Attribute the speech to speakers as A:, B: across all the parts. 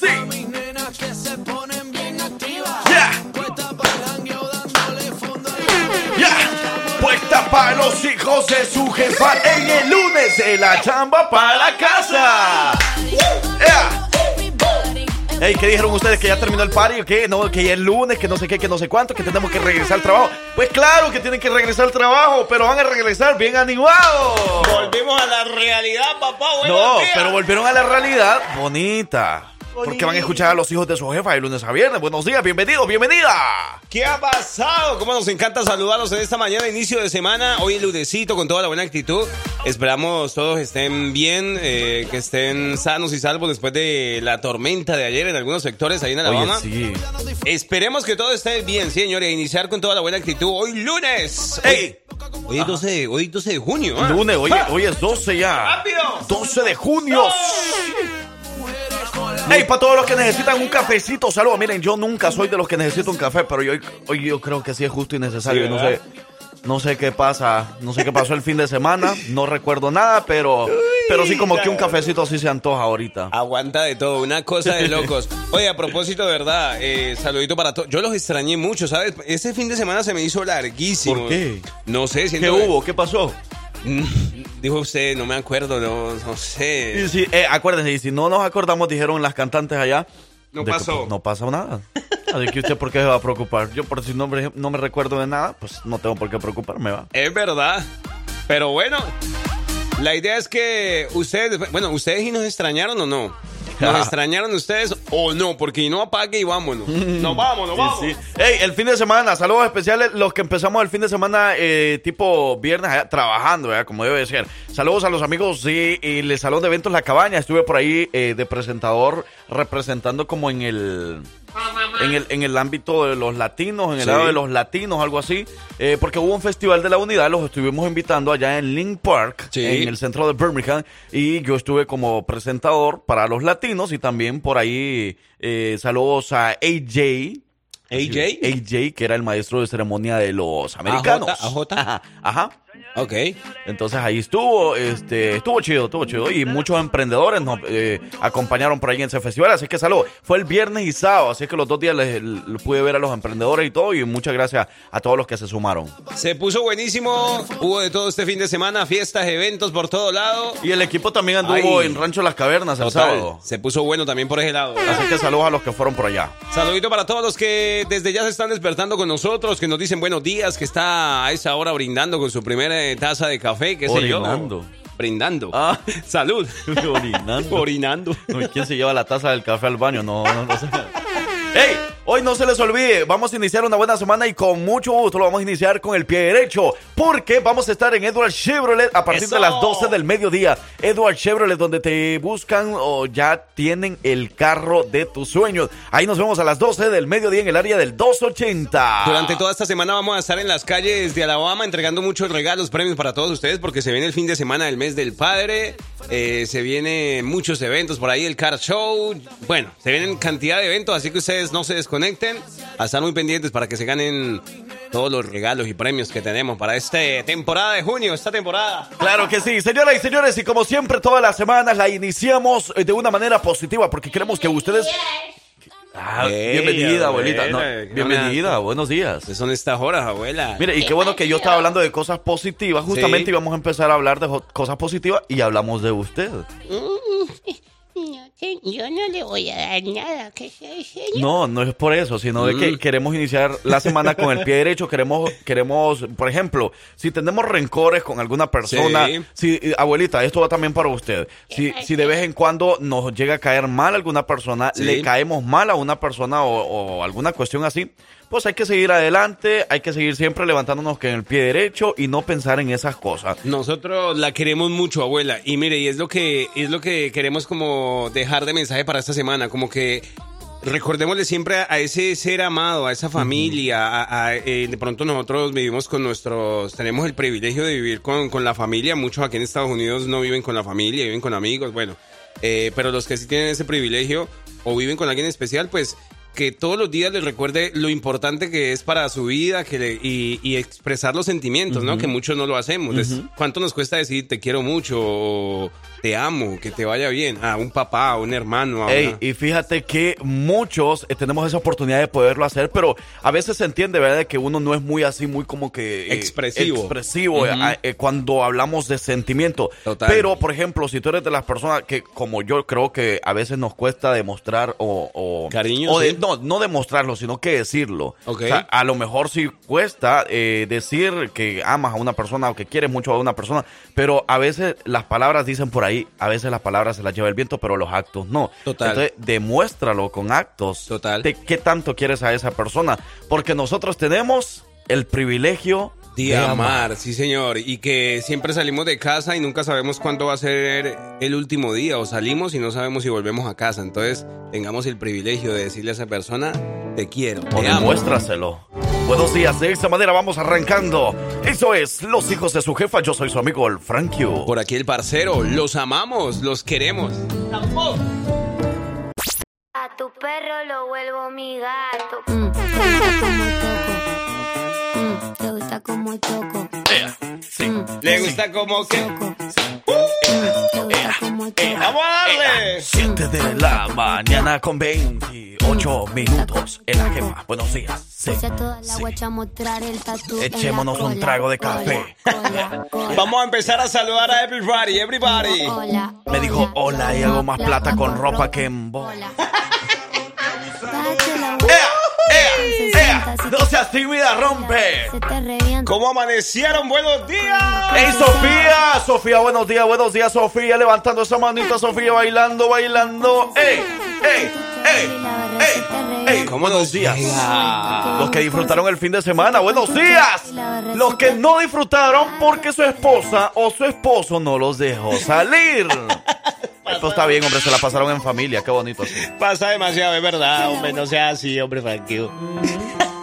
A: Esto es
B: sí.
A: para mis nenas que se ponen bien activas.
B: Yeah.
A: Puesta para
B: los hijos de su jefa en el lunes de la chamba para la casa. ¡Ya! Ey, ¿qué dijeron ustedes? ¿Que ya terminó el party? ¿Qué? No, que ya es lunes, que no sé qué, que no sé cuánto, que tenemos que regresar al trabajo. Pues claro que tienen que regresar al trabajo, pero van a regresar bien animados.
C: Volvimos a la realidad, papá. Buenos
B: No,
C: días.
B: pero volvieron a la realidad bonita. Porque van a escuchar a los hijos de su jefa de lunes a viernes. Buenos días, bienvenidos, bienvenida.
C: ¿Qué ha pasado? Cómo nos encanta saludarlos en esta mañana, inicio de semana. Hoy ludecito con toda la buena actitud. Esperamos todos estén bien, eh, que estén sanos y salvos después de la tormenta de ayer en algunos sectores ahí en Alabama.
B: sí.
C: Esperemos que todo esté bien, señores. Iniciar con toda la buena actitud. Hoy lunes. Ey, hoy es 12, de- hoy es 12 de junio. ¿ah?
B: Lunes, hoy,
C: ¡Ah!
B: hoy es 12 ya.
C: ¡Rápido!
B: 12 de junio. Hey, para todos los que necesitan un cafecito, saludos. Miren, yo nunca soy de los que necesito un café, pero yo, hoy yo creo que sí es justo y necesario.
C: Sí,
B: no sé, no sé qué pasa, no sé qué pasó el fin de semana, no recuerdo nada, pero, pero sí como que un cafecito sí se antoja ahorita.
C: Aguanta de todo, una cosa de locos. Oye, a propósito, de verdad, eh, saludito para todos. Yo los extrañé mucho, ¿sabes? Ese fin de semana se me hizo larguísimo.
B: ¿Por qué?
C: No sé,
B: ¿Qué
C: siento...
B: hubo? ¿Qué pasó?
C: Mm, Dijo usted, no me acuerdo, no, no sé.
B: Sí, eh, acuérdense, y si no nos acordamos, dijeron las cantantes allá.
C: No
B: que,
C: pasó.
B: no pasó nada. Así que usted, ¿por qué se va a preocupar? Yo, por si no, me- no me recuerdo de nada, pues no tengo por qué preocuparme, va.
C: Es verdad. Pero bueno, la idea es que ustedes, bueno, ustedes y nos extrañaron o no. ¿Nos extrañaron ustedes o no? Porque no apague y vámonos. Nos vamos, nos vamos.
B: Sí, sí. Hey, el fin de semana, saludos especiales, los que empezamos el fin de semana eh, tipo viernes allá, trabajando, ¿verdad? como debe de ser. Saludos a los amigos de el Salón de Eventos La Cabaña, estuve por ahí eh, de presentador representando como en el... En el, en el ámbito de los latinos, en el
C: Sí.
B: lado de los latinos, algo así, eh, porque hubo un festival de la unidad, los estuvimos invitando allá en Link Park,
C: Sí.
B: en el centro de Birmingham, y yo estuve como presentador para los latinos y también por ahí eh, saludos a AJ,
C: AJ.
B: AJ, que era el maestro de ceremonia de los americanos.
C: AJ.
B: Ajá, ajá.
C: Ok.
B: Entonces ahí estuvo, este, estuvo chido, estuvo chido. Y muchos emprendedores nos eh, acompañaron por ahí en ese festival. Así que salud. Fue el viernes y sábado, así que los dos días les, les pude ver a los emprendedores y todo. Y muchas gracias a todos los que se sumaron.
C: Se puso buenísimo. Hubo de todo este fin de semana, fiestas, eventos por todo lado.
B: Y el equipo también anduvo
C: Ay.
B: en Rancho Las Cavernas el
C: Total,
B: sábado.
C: Se puso bueno también por ese lado.
B: Así que saludos a los que fueron por allá.
C: Saludito para todos los que desde ya se están despertando con nosotros, que nos dicen buenos días, que está a esa hora brindando con su primera taza de café, qué sé yo.
B: Orinando.
C: Brindando.
B: Ah.
C: Salud.
B: Orinando.
C: Orinando.
B: No, ¿Quién se lleva la taza del café al baño? No, no, no. ¡Ey! Hoy no se les olvide, vamos a iniciar una buena semana y con mucho gusto lo vamos a iniciar con el pie derecho, porque vamos a estar en Edward Chevrolet a partir de las 12 del mediodía. Edward Chevrolet, donde te buscan o ya tienen el carro de tus sueños. Ahí nos vemos a las 12 del mediodía en el área del 280.
C: Durante toda esta semana vamos a estar en las calles de Alabama entregando muchos regalos, premios para todos ustedes, porque se viene el fin de semana del mes del padre, eh, se vienen muchos eventos por ahí, el car show, bueno, se vienen cantidad de eventos, así que ustedes no se desconecten, a estar muy pendientes para que se ganen todos los regalos y premios que tenemos para esta temporada de junio, esta temporada.
B: Claro que sí, señoras y señores, y como siempre todas las semanas la iniciamos eh, de una manera positiva, porque queremos que ustedes... Ah, bienvenida, abuelita. No, bienvenida, buenos días.
C: ¿Qué son estas horas, abuela?
B: Mire, y qué bueno que yo estaba hablando de cosas positivas. Justamente
C: Sí.
B: íbamos a empezar a hablar de cosas positivas y hablamos de usted.
D: Yo no le voy a dar nada, que.
B: No, no es por eso, sino de
C: Mm.
B: que queremos iniciar la semana con el pie derecho. Queremos, queremos, por ejemplo, si tenemos rencores con alguna persona,
C: Sí.
B: si, eh, abuelita, esto va también para usted. Si, si de vez en cuando nos llega a caer mal alguna persona,
C: Sí.
B: le caemos mal a una persona o, o alguna cuestión así, pues hay que seguir adelante, hay que seguir siempre levantándonos con el pie derecho y no pensar en esas cosas.
C: Nosotros la queremos mucho, abuela. Y mire, y es lo que es lo que queremos como dejar de mensaje para esta semana, como que recordémosle siempre a, a ese ser amado, a esa familia, a- a, eh, de pronto nosotros vivimos con nuestros, tenemos el privilegio de vivir con, con la familia, muchos aquí en Estados Unidos no viven con la familia, viven con amigos, bueno, eh, pero los que sí tienen ese privilegio o viven con alguien especial, pues que todos los días les recuerde lo importante que es para su vida que le- y, y expresar los sentimientos, ¿no? Que muchos no lo hacemos. ¿Cuánto nos cuesta decir te quiero mucho o te amo, que te vaya bien? A un papá, a un hermano, a
B: Ey,
C: una-
B: y fíjate que muchos eh, tenemos esa oportunidad de poderlo hacer, pero a veces se entiende, ¿verdad? Que uno no es muy así, muy como que... eh,
C: Expresivo.
B: expresivo eh, eh, cuando hablamos de sentimiento.
C: Total.
B: Pero, por ejemplo, si tú eres de las personas que, como yo creo que a veces nos cuesta demostrar o... o
C: Cariño,
B: o de-
C: sí.
B: no, no demostrarlo, sino que decirlo.
C: Ok.
B: O sea, a lo mejor sí cuesta decir que amas a una persona o que quieres mucho a una persona, pero a veces las palabras dicen por ahí, a veces las palabras se las lleva el viento, pero los actos no.
C: Total.
B: Entonces, demuéstralo con actos.
C: Total.
B: De qué tanto quieres a esa persona. Porque nosotros tenemos el privilegio
C: De amar, sí señor, y que siempre salimos de casa y nunca sabemos cuándo va a ser el último día, o salimos y no sabemos si volvemos a casa, entonces tengamos el privilegio de decirle a esa persona, te quiero,
B: O
C: te amo.
B: demuéstraselo. Buenos días, de esta manera vamos arrancando. Eso es Los Hijos de su Jefa. Yo soy su amigo el Frankio.
C: Por aquí el parcero, los amamos, los queremos.
E: A tu perro lo vuelvo mi gato.
F: Mm, te gusta como toco. Mm, te gusta como toco.
B: Sí.
F: Mm. Mm, te gusta como.
C: ¡Vamos a darle!
B: 7 de la mañana con 28 minutos en la jefa. Buenos días. Sí.
F: Toda la
B: sí.
F: guacha mostrar el tatu
B: Echémonos un trago de café.
C: Vamos a empezar a saludar a everybody, everybody.
F: cola,
B: Me dijo hola y hago más plata con ropa que en bola.
F: la
B: ¡Ea! ¡Ea! ¡No seas tímida, rompe!
F: Se te revienta.
C: ¿Cómo amanecieron? Buenos días.
B: ¡Ey, Sofía! Sofía, buenos días, buenos días, Sofía. Levantando esa manita, Sofía, bailando, bailando. ¡Ey! ¡Ey! ¡Ey! ¡Ey!
C: ¿Cómo
B: buenos
C: nos
B: días. Los que disfrutaron el fin de semana, buenos días. Los que no disfrutaron porque su esposa o su esposo no los dejó salir. Esto está bien, hombre, se la pasaron en familia, qué bonito así.
C: Pasa demasiado, es verdad, hombre, no sea así, hombre, Frankie.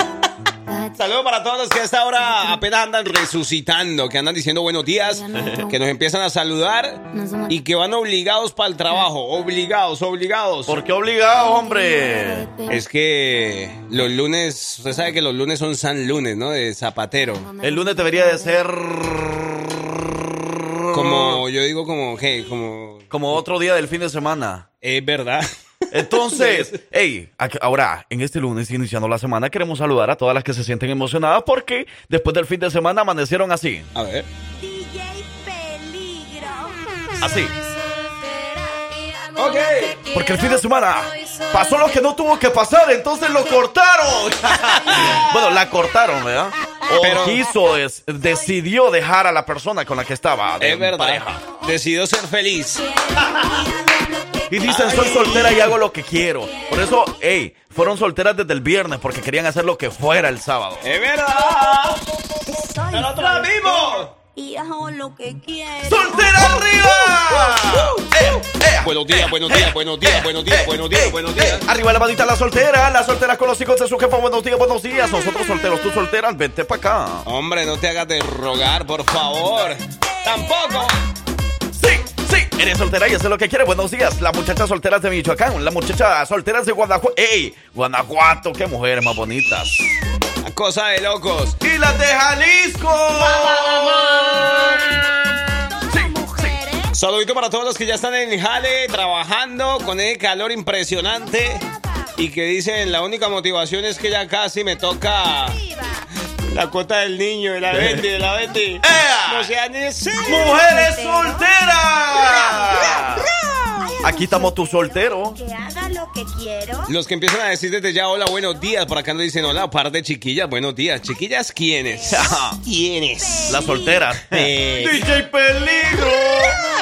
C: Saludos para todos los que a esta hora apenas andan resucitando, que andan diciendo buenos días, que nos empiezan a saludar y que van obligados para el trabajo, obligados, obligados.
B: ¿Por qué obligado, hombre?
C: Es que los lunes, usted sabe que los lunes son San Lunes, ¿no? De zapatero.
B: El lunes debería de ser
C: Como, yo digo como, ¿qué? Como,
B: como otro día del fin de semana.
C: es verdad.
B: Entonces, hey, ahora, en este lunes, iniciando la semana, queremos saludar a todas las que se sienten emocionadas porque después del fin de semana amanecieron así.
C: A ver.
E: DJ Peligro.
B: Así.
C: Ok.
B: Porque el fin de semana pasó lo que no tuvo que pasar, entonces lo cortaron. bueno, la cortaron, ¿verdad? O
C: Pero-
B: quiso, es- decidió dejar a la persona con la que estaba. de
C: Es verdad.
B: pareja.
C: Decidió ser feliz.
B: Y dicen, soy soltera y hago lo que quiero. Por eso, hey, fueron solteras desde el viernes porque querían hacer lo que fuera el sábado.
C: Es verdad. ¡Nosotros mismos!
E: Y hago lo que quiero.
B: ¡Soltera arriba! Eh, eh,
C: Buenos días, buenos días, buenos días, buenos días, buenos días, buenos días.
B: Arriba la manita la soltera, la soltera con los hijos de su jefa. Buenos días, buenos días. Nosotros solteros, tú solteras, vente para acá.
C: Hombre, no te hagas de rogar, por favor. Tampoco.
B: Eres soltera y haces lo que quieres. Buenos días. Las muchachas solteras de Michoacán, las muchachas solteras de Guanajuato. ¡Ey! Guanajuato, qué mujeres más bonitas.
C: La cosa de locos.
B: ¡Y las de Jalisco! Sí, sí.
C: Saludito para todos los que ya están en Jale trabajando con el calor impresionante y que dicen la única motivación es que ya casi me toca la cuota del niño, de la Bendy, de la Bendy.
B: ¡Ea!
C: No sean.
B: ¡Mujeres solteras! Aquí estamos tu soltero.
E: Que haga lo que quiero.
C: Los que empiezan a decir desde ya hola, buenos días, por acá nos dicen hola, par de chiquillas, buenos días. Chiquillas, ¿quiénes? ¿Quiénes?
B: Las solteras.
C: Eh.
B: DJ Peligro.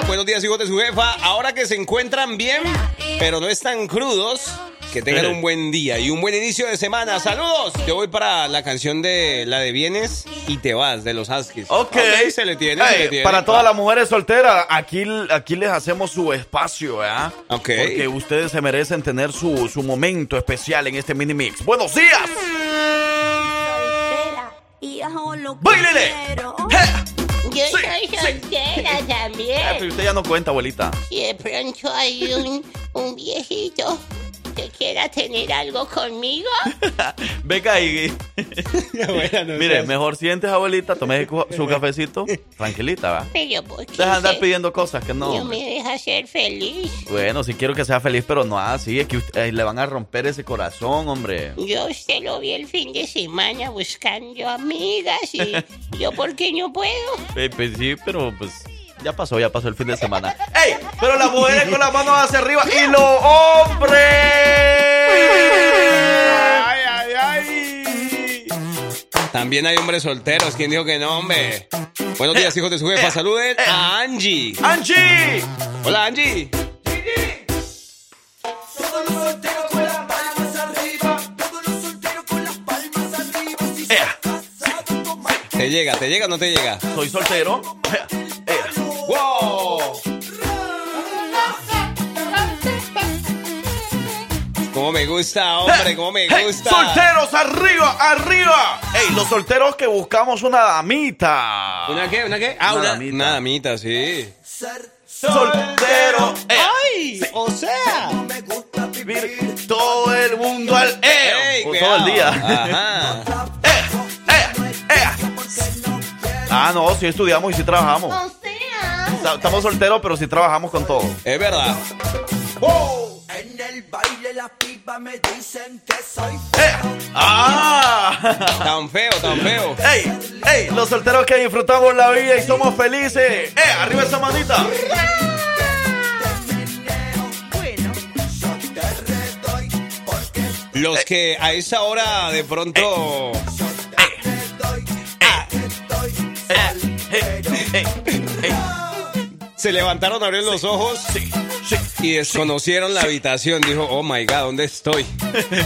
C: Buenos días, hijos de su jefa. Ahora que se encuentran bien, pero no están crudos, Que tengan un buen día y un buen inicio de semana. ¡Saludos! Yo voy para la canción de la de Vienes y te vas, de los Huskies.
B: Ok.
C: se le tiene, se le tiene.
B: Para todas las mujeres solteras, aquí, aquí les hacemos su espacio, ¿verdad?
C: Ok.
B: Porque ustedes se merecen tener su, su momento especial en este mini mix. ¡Buenos días!
F: Y hago lo.
D: Yo
B: Sí,
D: soy
B: sí.
D: soltera
B: Eh, pero
D: también.
B: usted ya no cuenta, abuelita.
D: Si de pronto hay un, un viejito que quiera tener algo conmigo,
B: Venga ahí.
C: Abuela, no
B: Mire,
C: seas-
B: mejor sientes, abuelita, tome su- cafecito. Tranquilita, ¿va?
D: pero ¿por qué
B: Deja de andar pidiendo cosas que no.
D: no me deja ser feliz?
B: Bueno, sí quiero que sea feliz, pero no así. Es que usted- eh, le van a romper ese corazón, hombre.
D: Yo usted lo vi el fin de semana buscando amigas y yo, ¿por qué no puedo?
B: Eh, pues sí, pero pues ya pasó, ya pasó el fin de semana. ¡Ey! Pero las mujeres con las manos hacia arriba y los hombres.
C: ¡Ay, ay, ay! También hay hombres solteros. ¿Quién dijo que no, hombre? Buenos días, hijos de su jefa. Saluden a Angie.
B: ¡Angie!
C: Hola, Angie.
A: Todos los solteros con las palmas arriba. Todos los solteros con las palmas arriba. Si
B: Ea,
A: casado, toma.
C: ¿Te llega, te llega o no te llega?
B: soy soltero.
C: ¿Cómo me gusta, hombre? ¿Cómo me gusta?
B: ¡Solteros arriba, arriba! ¡Ey, los solteros que buscamos una damita!
C: ¿Una qué? ¿Una qué? Ah,
B: Una
C: una,
B: damita.
C: una damita, sí.
A: Ser
B: ¡Soltero! Ea,
C: ¡Ay! O sea.
A: me gusta vivir.
B: todo el mundo al eo.
C: Ey,
B: O
C: cuidado.
B: todo el día.
C: Ajá.
B: ¡Ea, ea! Ah, no, sí estudiamos y sí trabajamos.
D: O sea,
B: Ta- Estamos solteros, pero sí trabajamos con todo.
C: Es verdad.
A: En el baile las pipas me dicen que soy
B: ¡Ea! ¡Ah!
C: Tan feo, tan feo.
B: ¡Ey! ¡Ey! Los solteros que disfrutamos la vida y somos felices. ¡Eh! ¡Arriba esa manita!
C: Los que a esa hora de pronto. Se levantaron, abrieron los ojos
B: sí.
C: Y desconocieron la habitación. Dijo, oh my god, ¿dónde estoy?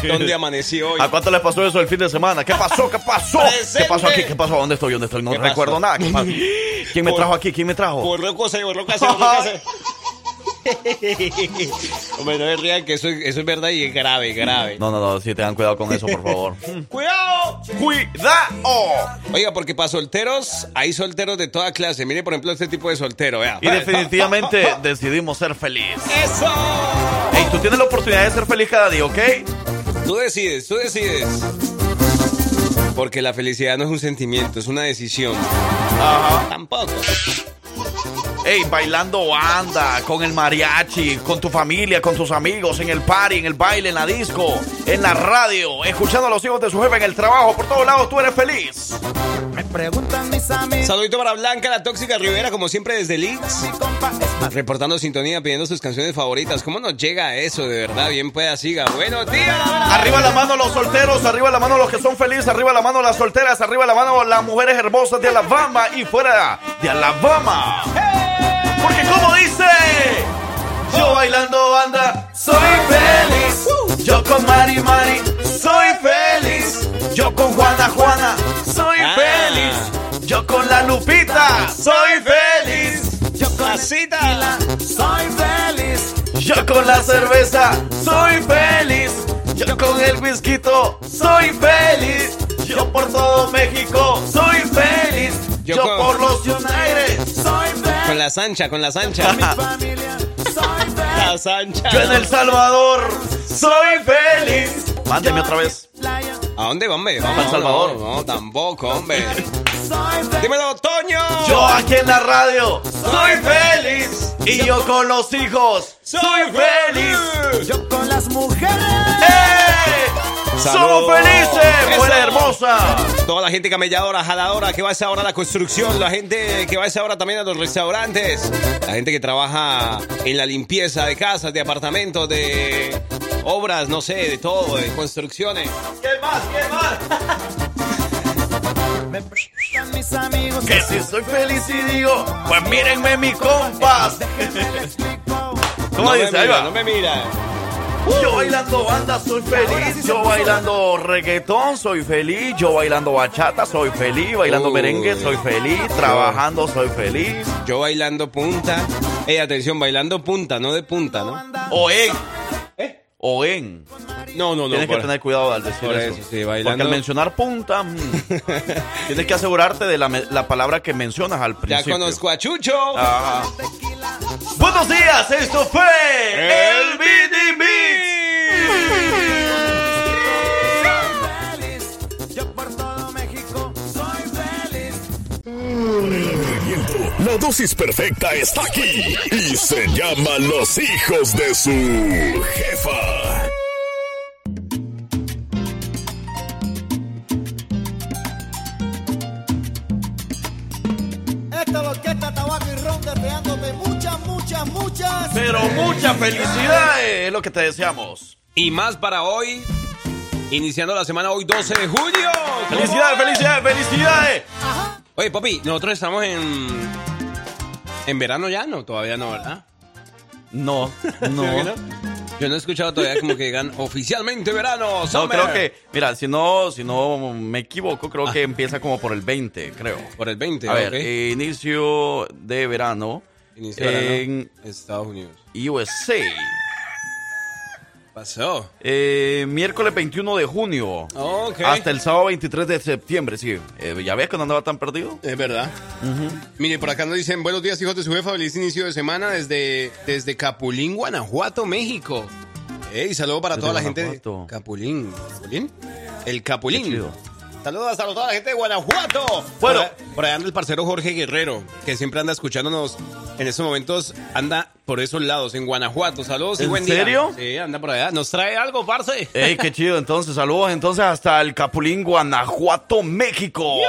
C: ¿Dónde amanecí hoy?
B: ¿A cuánto les pasó eso el fin de semana? ¿Qué pasó? ¿Qué pasó? ¿Qué pasó aquí? ¿Qué pasó? ¿Dónde estoy? ¿Dónde estoy? No
C: ¿Qué pasó?
B: recuerdo nada. ¿Qué pasó? ¿Quién me trajo aquí? ¿Quién me trajo?
C: Borró cosa, borró casa, borró casa. Hombre, no me rían que eso, eso es verdad y es grave, grave.
B: No, no, no, sí, tengan cuidado con eso, por favor.
C: ¡Cuidado!
B: ¡Cuidado!
C: Oiga, porque para solteros hay solteros de toda clase. Mire, por ejemplo, este tipo de soltero, vea.
B: Y definitivamente decidimos ser felices.
C: ¡Eso!
B: Ey, tú tienes la oportunidad de ser feliz cada día, ¿ok?
C: Tú decides, tú decides. Porque la felicidad no es un sentimiento, es una decisión.
B: Ajá.
C: Tampoco.
B: Ey, bailando banda, con el mariachi, con tu familia, con tus amigos, en el party, en el baile, en la disco, en la radio, escuchando a los hijos de su jefe en el trabajo, por todos lados tú eres feliz.
A: Me preguntan mis amigos.
C: Saludito para Blanca, la tóxica Rivera, como siempre desde Leeds. Reportando sintonía, pidiendo sus canciones favoritas. ¿Cómo nos llega eso, de verdad? Bien pueda, siga. Buenos días.
B: Arriba la mano los solteros, arriba la mano los que son felices, arriba la mano las solteras, arriba la mano las mujeres hermosas de Alabama y fuera de Alabama. Porque como dice, yo bailando banda, soy feliz. Yo con Mari Mari, soy feliz. Yo con Juana Juana, soy
C: Ah.
B: feliz. Yo con la Lupita, soy feliz.
A: Yo con
C: Casita.
A: soy feliz.
B: Yo con la cerveza soy feliz. Yo con el whisky soy feliz. Yo por todo México soy feliz.
C: Yo
B: por los United.
C: Con la Sancha, con la Sancha. La Sancha.
B: Yo en El Salvador soy feliz. Mándeme otra vez.
C: ¿A dónde, hombre?
B: Para El Salvador.
C: No, no, tampoco, hombre. Dímelo, Toño.
B: Yo aquí en la radio soy feliz. Y yo con los hijos soy feliz.
A: Yo con las mujeres.
B: ¡Eh! ¡Somos felices! ¡Mujer
C: Eso.
B: hermosa!
C: Toda la gente camelladora, jaladora, que va a esa hora a la construcción, la gente que va a esa hora también a los restaurantes, la gente que trabaja en la limpieza de casas, de apartamentos, de obras, no sé, de todo, de construcciones.
B: ¿Qué más? ¿Qué más?
A: Me preguntan mis amigos.
B: Que si soy feliz y digo, pues mírenme mi compas. ¿Cómo
C: no
B: dice?
C: Me
B: Ahí
C: mira,
B: va.
C: no me mira.
B: Yo bailando banda soy feliz, yo bailando reggaetón soy feliz, yo bailando bachata soy feliz, bailando merengue soy feliz, trabajando soy feliz.
C: Yo bailando punta. Ey, atención, bailando punta, no de punta, ¿no?
B: O en.
C: ¿Eh?
B: O en.
C: No, no, no.
B: Tienes que tener cuidado al decir
C: por
B: eso.
C: eso, sí,
B: Porque al mencionar punta, mm, tienes que asegurarte de la, la palabra que mencionas al
C: Ya
B: principio.
C: conozco a Chucho.
B: Ajá. Buenos días, esto fue el BD
A: Yo
G: La dosis perfecta está aquí y se llama Los hijos de su jefa.
A: Esta orquesta Tabaco y Ron deseándote muchas, muchas, muchas.
B: Pero mucha felicidad es lo que te deseamos.
C: Y más para hoy. Iniciando la semana hoy 12 de julio.
B: Felicidades, felicidades, felicidades.
C: Oye, papi, nosotros estamos en. En verano ya, no, todavía no, ¿verdad?
B: No,
C: ¿Será que
B: no.
C: Yo no he escuchado todavía como que digan oficialmente verano.
B: No,
C: summer.
B: creo que, mira, si no, si no me equivoco, creo que empieza como por el 20, creo.
C: Por el 20,
B: A ver, inicio de verano
C: Inicio de verano,
B: en
C: Estados Unidos.
B: USA.
C: Pasó.
B: Eh, miércoles 21 de junio.
C: Ok.
B: Hasta el sábado 23 de septiembre, sí. Eh, ¿Ya ves que no andaba tan perdido?
C: Es verdad. Mire, por acá nos dicen, buenos días, hijos de su jefa, feliz inicio de semana desde, desde Capulín, Guanajuato, México. Ey, saludo para
B: Desde
C: toda la gente de. Capulín. ¿Capulín? El Capulín. Saludos a toda la gente de Guanajuato.
B: Bueno.
C: por, ahí anda el parcero Jorge Guerrero, que siempre anda escuchándonos en estos momentos, anda por esos lados, en Guanajuato. Saludos y
B: ¿En
C: buen día.
B: serio?
C: Sí, anda por allá. ¿Nos trae algo, parce?
B: ¡Ey, qué chido! Entonces, saludos entonces hasta el Capulín, Guanajuato, México.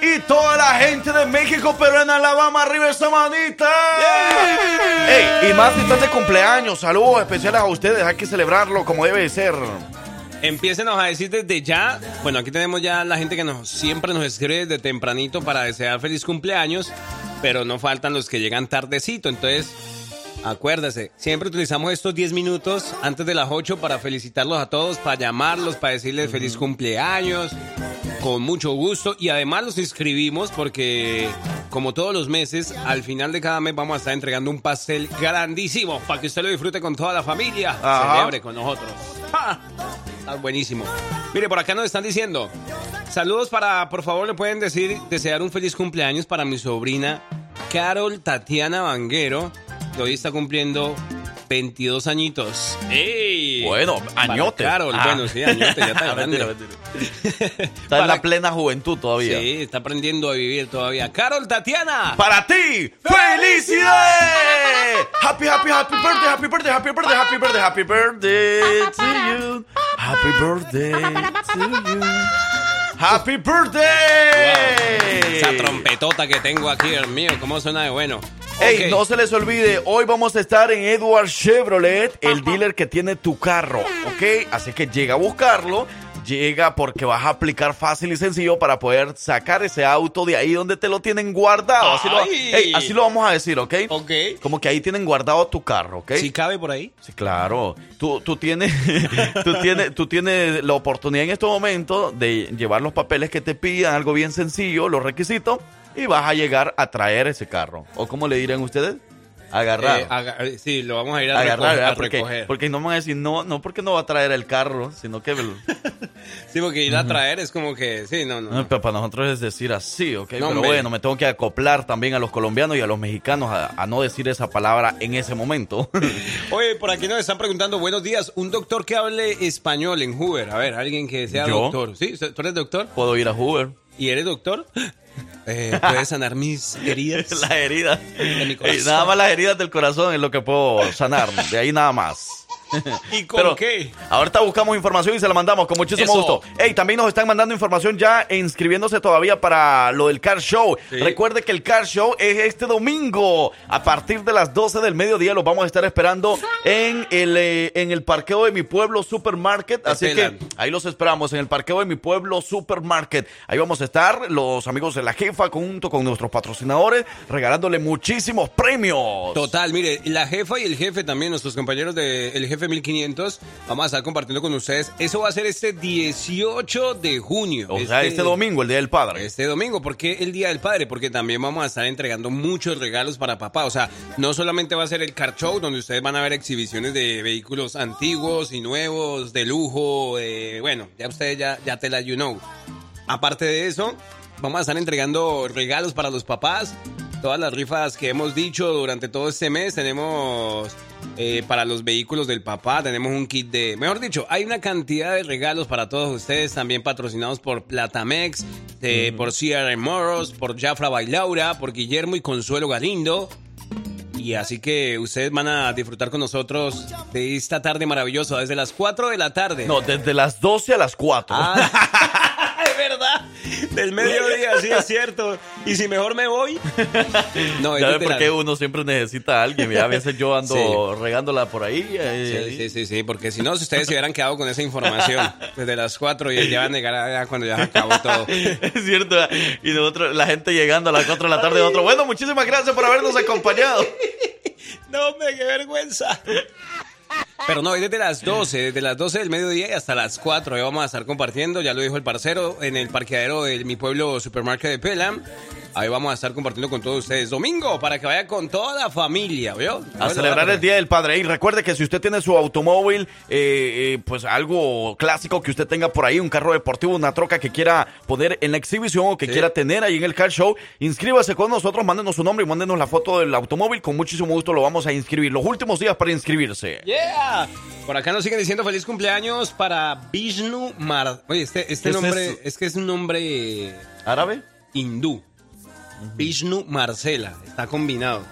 B: Y toda la gente de México, pero en Alabama, arriba esa manita. ¡Ey! Y más si están de cumpleaños, saludos especiales a ustedes, hay que celebrarlo como debe de ser.
C: Empiecenos a decir desde ya. Bueno, aquí tenemos ya la gente que nos siempre nos escribe desde tempranito para desear feliz cumpleaños, pero no faltan los que llegan tardecito. Entonces, acuérdese, siempre utilizamos estos 10 minutos antes de las 8 para felicitarlos a todos, para llamarlos, para decirles feliz cumpleaños, con mucho gusto. Y además los inscribimos porque, como todos los meses, al final de cada mes vamos a estar entregando un pastel grandísimo para que usted lo disfrute con toda la familia.
B: Ajá.
C: Celebre con nosotros. ¡Ja! Está buenísimo. Mire, por acá nos están diciendo. Saludos para, por favor, le pueden decir, desear un feliz cumpleaños para mi sobrina Carol Tatiana Vanguero, que hoy está cumpliendo 22 añitos. ¡Ey!
B: Bueno, añote.
C: Carol,
B: Ah.
C: bueno, sí, añote, ya está grande.
B: Mentira, mentira. Está
C: Para-
B: en la plena juventud todavía.
C: Sí, está aprendiendo a vivir todavía. Carol Tatiana.
B: Para ti, felicidades. Happy, happy, happy birthday, happy birthday, happy birthday, happy birthday, happy birthday to you. Happy birthday to you. Happy birthday.
C: Esa trompetota que tengo aquí, Dios mío, cómo suena de bueno.
B: Ey,
C: Ok.
B: no se les olvide, hoy vamos a estar en Edward Chevrolet, el dealer que tiene tu carro, ¿ok? Así que llega a buscarlo, llega porque vas a aplicar fácil y sencillo para poder sacar ese auto de ahí donde te lo tienen guardado. Así lo,
C: Ay.
B: ey, así lo vamos a decir, ¿ok?
C: Ok.
B: Como que ahí tienen guardado tu carro, ¿ok?
C: Si cabe por ahí.
B: Sí, claro. Tú, tú, tienes, tú, tienes, tú tienes la oportunidad en este momento de llevar los papeles que te pidan, algo bien sencillo, los requisitos, y vas a llegar a traer ese carro. ¿O cómo le dirán ustedes? Agarrar.
C: Eh, aga- eh, sí, lo vamos a ir a,
B: agarrar,
C: recoger, a
B: porque,
C: recoger.
B: porque no me van a decir, no, no porque no va a traer el carro, sino que...
C: Sí, porque ir a traer es como que, sí, no, no.
B: No, pero para nosotros es decir así, ¿ok? Pero bueno, me tengo que acoplar también a los colombianos y a los mexicanos a, a no decir esa palabra en ese momento.
C: Oye, por aquí nos están preguntando, buenos días, un doctor que hable español en Hoover. A ver, alguien que sea
B: ¿Yo?
C: doctor. ¿Sí? ¿Tú eres doctor?
B: Puedo ir a Hoover.
C: ¿Y eres doctor? Eh, ¿Puedes sanar mis heridas?
B: Las heridas.
C: De mi
B: Ey,
C: corazón.
B: nada más las heridas del corazón es lo que puedo sanar. De ahí nada más.
C: ¿Y con
B: Pero
C: qué?
B: Ahorita buscamos información y se la mandamos con muchísimo
C: Eso.
B: gusto. Ey, también nos están mandando información ya inscribiéndose todavía para lo del Car Show.
C: Sí.
B: Recuerde que el Car Show es este domingo. A partir de las 12 del mediodía los vamos a estar esperando en el, eh, en el parqueo de mi pueblo Supermarket. Así que ahí los esperamos en el parqueo de mi pueblo Supermarket. Ahí vamos a estar los amigos de la jefa junto con nuestros patrocinadores regalándole muchísimos premios.
C: Total, mire, la jefa y el jefe también, nuestros compañeros de el jefe Jefe 1500. Vamos a estar compartiendo con ustedes. Eso va a ser este 18 de junio.
B: O sea, este domingo, el Día del Padre.
C: Este domingo, ¿por qué el Día del Padre? Porque también vamos a estar entregando muchos regalos para papá. O sea, no solamente va a ser el car show, donde ustedes van a ver exhibiciones de vehículos antiguos y nuevos, de lujo, de, bueno, ya ustedes ya, ya te la you know. Aparte de eso, vamos a estar entregando regalos para los papás. Todas las rifas que hemos dicho durante todo este mes tenemos eh, para los vehículos del papá, tenemos un kit de... Mejor dicho, hay una cantidad de regalos para todos ustedes, también patrocinados por Platamex, eh, por CRM Moros, por Jafra Bailaura, por Guillermo y Consuelo Galindo. Y así que ustedes van a disfrutar con nosotros de esta tarde maravillosa, desde las 4 de la tarde.
B: No, desde las 12 a las 4.
C: Ah, verdad. Del mediodía, sí es cierto. Y si mejor me voy. No, es
B: ¿Ya ve
C: desde
B: por qué uno siempre necesita a alguien? Ya a veces yo ando regándola por ahí.
C: Sí, sí, sí, sí, porque si no, si ustedes se hubieran quedado con esa información desde las 4 y ya van a llegar allá cuando ya acabó todo.
B: Es cierto. Y nosotros, la gente llegando a las 4 de la tarde. Otro. Bueno, muchísimas gracias por habernos acompañado.
C: No, hombre, qué vergüenza. Pero no, es desde las 12, desde las 12 del mediodía y hasta las 4. Ahí vamos a estar compartiendo, ya lo dijo el parcero, en el parqueadero de mi pueblo Supermarket de Pelam. Ahí vamos a estar compartiendo con todos ustedes. Domingo, para que vaya con toda la familia, ¿vio?
B: A celebrar el Día del Padre. Y recuerde que si usted tiene su automóvil, eh, eh, pues algo clásico que usted tenga por ahí, un carro deportivo, una troca que quiera poner en la exhibición o que
C: Sí.
B: quiera tener ahí en el car show, inscríbase con nosotros, mándenos su nombre y mándenos la foto del automóvil. Con muchísimo gusto lo vamos a inscribir. Los últimos días para inscribirse.
C: ¡Yeah! Por acá nos siguen diciendo feliz cumpleaños para Vishnu Mar... Oye, este, este
B: ¿Qué es
C: nombre es que es un nombre
B: ¿Árabe?
C: hindú. Vishnu Marcela, está combinado.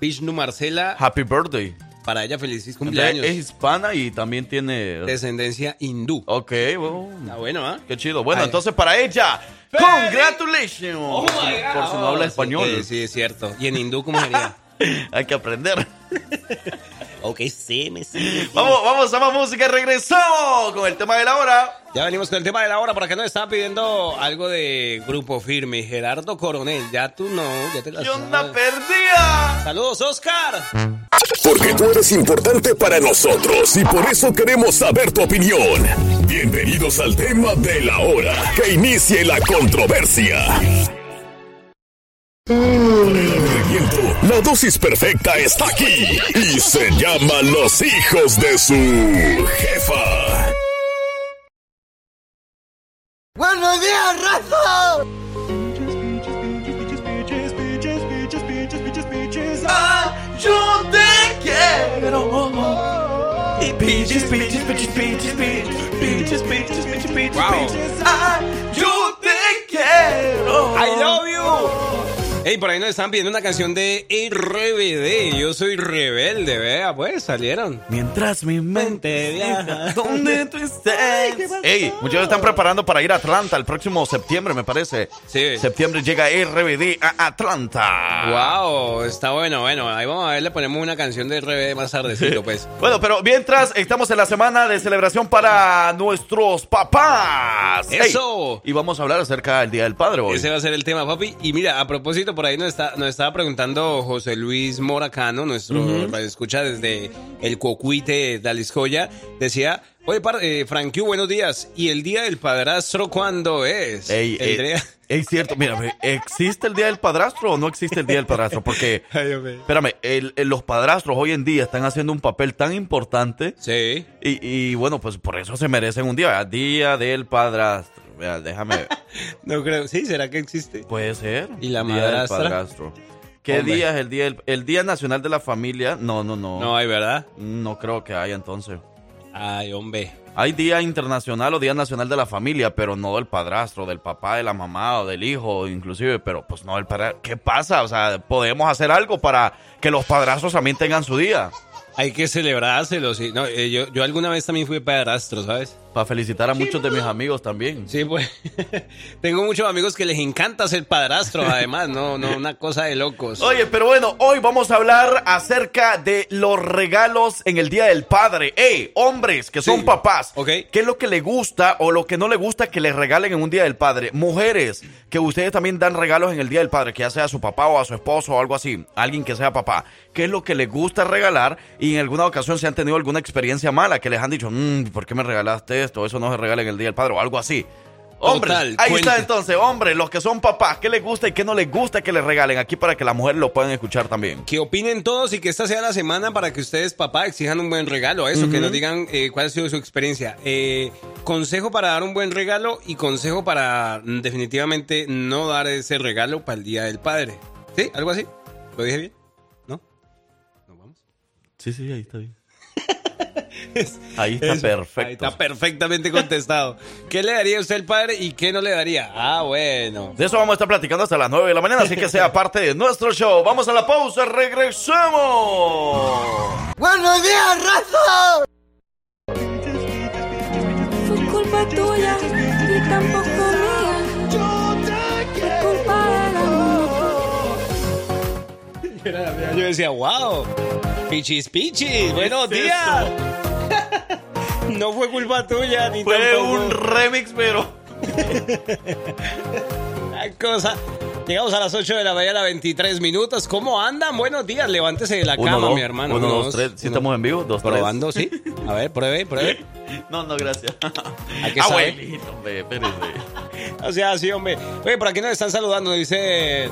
C: Vishnu Marcela,
B: Happy birthday.
C: para ella feliz cumpleaños.
B: es hispana y también tiene...
C: Descendencia hindú.
B: Ok, bueno,
C: Está bueno, ¿ah?
B: qué chido. Bueno,
C: Ay.
B: entonces para ella, congratulations.
C: Oh.
B: Por si no habla español.
C: Sí, sí, es cierto. ¿Y en hindú cómo sería?
B: Hay que aprender.
C: ok, sí, me sí.
B: Vamos, vamos a más música. Regresamos con el tema de la hora.
C: Ya venimos con el tema de la hora. Por acá nos estaba pidiendo algo de Grupo Firme. Gerardo Coronel, ya tú no, ya te la
B: ¿Qué onda
C: sabes.
B: perdida?
C: Saludos, Oscar.
G: Porque tú eres importante para nosotros y por eso queremos saber tu opinión. Bienvenidos al tema de la hora. Que inicie la controversia. La dosis perfecta está aquí y se llama Los hijos de su jefa.
A: ¡Buenos días, raza!
B: Ah, yo te quiero. Pinches, pinches, pinches, pinches, pinches, pinches, pinches,
C: Wow.
B: pinches. Ah, yo te quiero.
C: I love you. Hey, por ahí nos están pidiendo una canción de RBD. Yo soy rebelde, vea, pues salieron.
B: Mientras mi mente
C: viaja.
B: donde tú estés. Ey, muchos están preparando para ir a Atlanta el próximo septiembre, me parece.
C: Sí.
B: Septiembre llega RBD a Atlanta.
C: Wow, está bueno, bueno. Ahí vamos a ver, le ponemos una canción de RBD más tardecito, pues.
B: Bueno, pero mientras estamos en la semana de celebración para nuestros papás. Ey,
C: ¡Eso!
B: y vamos a hablar acerca del Día del Padre hoy.
C: Ese va a ser el tema, papi. Y mira, a propósito, por ahí nos, está, nos estaba preguntando José Luis Moracano, nuestro escucha desde el Cocuite de Aliscoya. Decía, oye, eh, Frankie, buenos días. ¿Y el día del padrastro cuándo es?
B: Ey,
C: El
B: ey,
C: día-
B: es cierto, mira, ¿existe el Día del Padrastro o no existe el Día del Padrastro? Porque,
C: Ay,
B: espérame, el- el- los padrastros hoy en día están haciendo un papel tan importante
C: Sí.
B: y, y, bueno, pues por eso se merecen un día, ¿verdad? Día del Padrastro. Vea, déjame,
C: No creo. Sí, ¿será que existe?
B: puede ser.
C: ¿Y la
B: Día del
C: madrastra?
B: Padrastro. ¿Qué
C: Hombre.
B: día es el día, del- el Día Nacional de la Familia? No, no, no.
C: No hay, ¿verdad?
B: No creo que haya entonces.
C: Ay, hombre.
B: Hay Día Internacional o Día Nacional de la Familia, pero no del padrastro, del papá, de la mamá o del hijo, inclusive, pero pues no del padre. ¿Qué pasa? O sea, podemos hacer algo para que los padrastros también tengan su día.
C: Hay que celebrárselo, sí. No, eh, yo, yo alguna vez también fui padrastro, ¿sabes?
B: Para felicitar a muchos de mis amigos también.
C: Sí, pues. Tengo muchos amigos que les encanta ser padrastro, además, no, no, una cosa de locos.
B: Oye, pero bueno, hoy vamos a hablar acerca de los regalos en el Día del Padre. ¡Ey, hombres que son
C: Sí.
B: papás!
C: Ok.
B: ¿Qué es lo que les gusta o lo que no les gusta que les regalen en un Día del Padre? Mujeres, que ustedes también dan regalos en el Día del Padre, que ya sea a su papá o a su esposo o algo así, alguien que sea papá. ¿Qué es lo que les gusta regalar y en alguna ocasión se han tenido alguna experiencia mala que les han dicho, "Mm, ¿por qué me regalaste esto? Eso no se regala en el Día del Padre o algo así. Hombres,
C: Total,
B: ahí
C: cuente.
B: está entonces, hombres, los que son papás, ¿qué les gusta y qué no les gusta que les regalen? Aquí para que las mujeres lo puedan escuchar también.
C: Que opinen todos y que esta sea la semana para que ustedes, papá, exijan un buen regalo. Eso, que nos digan eh, cuál ha sido su experiencia. Eh, consejo para dar un buen regalo y consejo para mm, definitivamente no dar ese regalo para el Día del Padre. ¿Sí? ¿Algo así? ¿Lo dije bien? ¿No? ¿Nos vamos?
B: Sí, sí, ahí está bien. Ahí está perfecto.
C: Ahí está perfectamente contestado. ¿Qué le daría usted al padre y qué no le daría? Ah, bueno.
B: De eso vamos a estar platicando hasta las 9 de la mañana, así que sea parte de nuestro show. Vamos a la pausa, regresamos.
A: ¡Buenos días, raza!
F: Fue culpa tuya y tampoco mía. Fue culpa amor.
C: Yo decía, wow. Pichis, pichis. Buenos
B: ¿Qué es
C: días. no fue culpa tuya ni
B: Fue
C: tampoco.
B: un remix, pero...
C: La cosa. Llegamos a las 8 de la mañana, 23 minutos. ¿Cómo andan? Buenos días. Levántese de la
B: Uno,
C: cama,
B: dos,
C: mi hermano.
B: Uno, dos, tres. ¿Sí
C: uno.
B: estamos en vivo? Dos, tres.
C: Probando, sí. A ver, pruebe, pruebe.
B: No, no, gracias.
C: Hay que saber.
B: Abuelito, hombre, espérese.
C: O sea, sí, hombre. Oye, por aquí nos están saludando. Dice: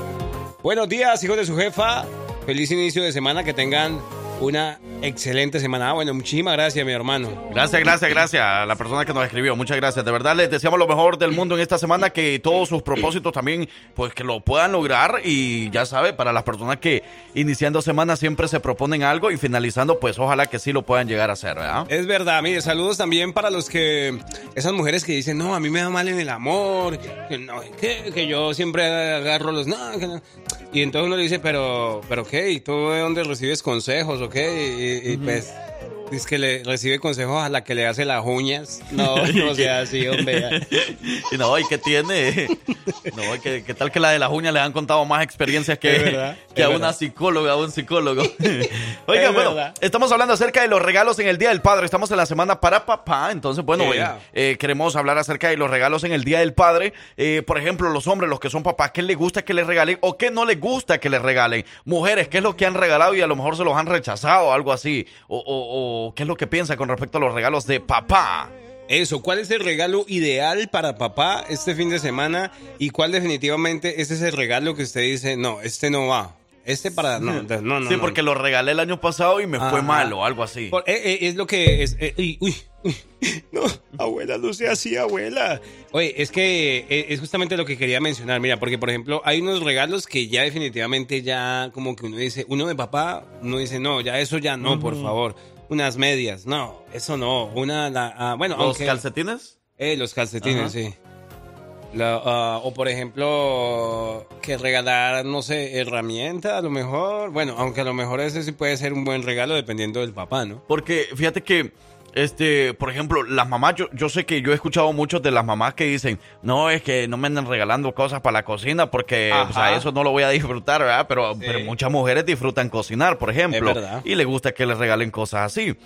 C: Buenos días, hijos de su jefa. Feliz inicio de semana. Que tengan una excelente semana. Ah, bueno, muchísimas gracias, mi hermano.
B: Gracias, gracias, gracias a la persona que nos escribió. Muchas gracias. De verdad les deseamos lo mejor del mundo en esta semana, que todos sus propósitos también, pues que lo puedan lograr. Y ya sabe, para las personas que iniciando semana siempre se proponen algo y finalizando, pues ojalá que sí lo puedan llegar a hacer, ¿verdad?
C: Es verdad, mire, saludos también para los que, esas mujeres que dicen, no, a mí me da mal en el amor, que, no, que, que yo siempre agarro los, no, que no. Y entonces uno le dice, pero, pero qué, ¿y tú de dónde recibes consejos o qué? Y, y, pues, es que le recibe consejos a la que le hace las uñas. No, no sea así, hombre.
B: Y no, ¿y qué tiene? No, ¿y ¿qué, qué tal que la de las uñas le han contado más experiencias que,
C: verdad,
B: que a una psicóloga, a un psicólogo? Oigan,
C: Es
B: bueno,
C: verdad.
B: estamos hablando acerca de los regalos en el Día del Padre. Estamos en la semana para papá. Entonces, bueno,
C: Yeah.
B: eh, queremos hablar acerca de los regalos en el Día del Padre. Eh, por ejemplo, los hombres, los que son papás, ¿qué les gusta que les regalen o qué no les gusta que les regalen? Mujeres, ¿qué es lo que han regalado y a lo mejor se los han rechazado o algo así? O, o- o qué es lo que piensa con respecto a los regalos de papá?
C: Eso, ¿cuál es el regalo ideal para papá este fin de semana? ¿Y cuál definitivamente es ese regalo que usted dice, no, este no va? Este para... No, no, no.
B: sí,
C: no.
B: porque lo regalé el año pasado y me fue
C: Ajá.
B: mal o algo así.
C: Por- eh, eh, es lo que es. eh, uy, uy, uy. No, abuela, no sea así, abuela. Oye, es que eh, es justamente lo que quería mencionar. Mira, porque por ejemplo, hay unos regalos que ya definitivamente ya como que uno dice, uno de papá, uno dice, no, ya eso ya no, por favor. Unas medias, no, eso no. Una, la, ah, bueno,
B: ¿Los
C: aunque-
B: calcetines?
C: eh, los calcetines, sí. La, ah, o por ejemplo, que regalar, no sé, herramienta, a lo mejor. Bueno, aunque a lo mejor ese sí puede ser un buen regalo dependiendo del papá, ¿no?
B: Porque fíjate que, este, por ejemplo, las mamás, yo, yo sé que yo he escuchado muchos de las mamás que dicen, no, es que no me andan regalando cosas para la cocina porque o sea, eso no lo voy a disfrutar, ¿verdad? Pero, pero muchas mujeres disfrutan cocinar, por ejemplo. Y les gusta que les regalen cosas así.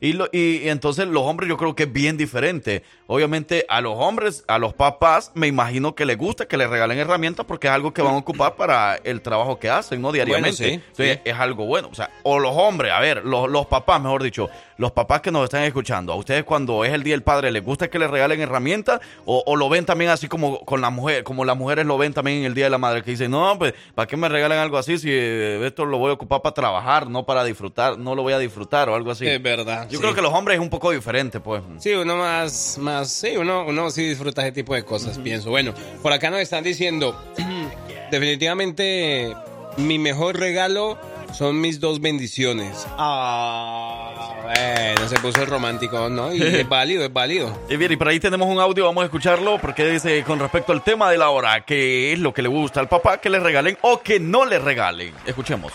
B: Y, lo- y, y entonces los hombres yo creo que es bien diferente. Obviamente a los hombres, a los papás, me imagino que les gusta que les regalen herramientas porque es algo que van a ocupar para el trabajo que hacen, ¿no? Diariamente.
C: sí,
B: Entonces,
C: sí.
B: es algo bueno. O sea, o los hombres, a ver, los, los papás, mejor dicho, los papás que nos están escuchando, ¿a ustedes cuando es el Día del Padre les gusta que les regalen herramientas o, o lo ven también así como con la mujer, como las mujeres lo ven también en el Día de la Madre, que dicen, no, pues, ¿para qué me regalan algo así si eh, esto lo voy a ocupar para trabajar, no para disfrutar, no lo voy a disfrutar o algo así?
C: Es verdad.
B: Yo
C: sí.
B: creo que los hombres es un poco diferente, pues.
C: Sí, uno más, más, sí, uno, uno sí disfruta ese tipo de cosas, pienso. Bueno, por acá nos están diciendo, definitivamente mi mejor regalo son mis dos bendiciones. Ah, bueno, se puso romántico, ¿no? Y es válido, es válido.
B: Y bien, y por ahí tenemos un audio, vamos a escucharlo, porque dice con respecto al tema de la hora, que es lo que le gusta al papá que le regalen o que no le regalen. Escuchemos.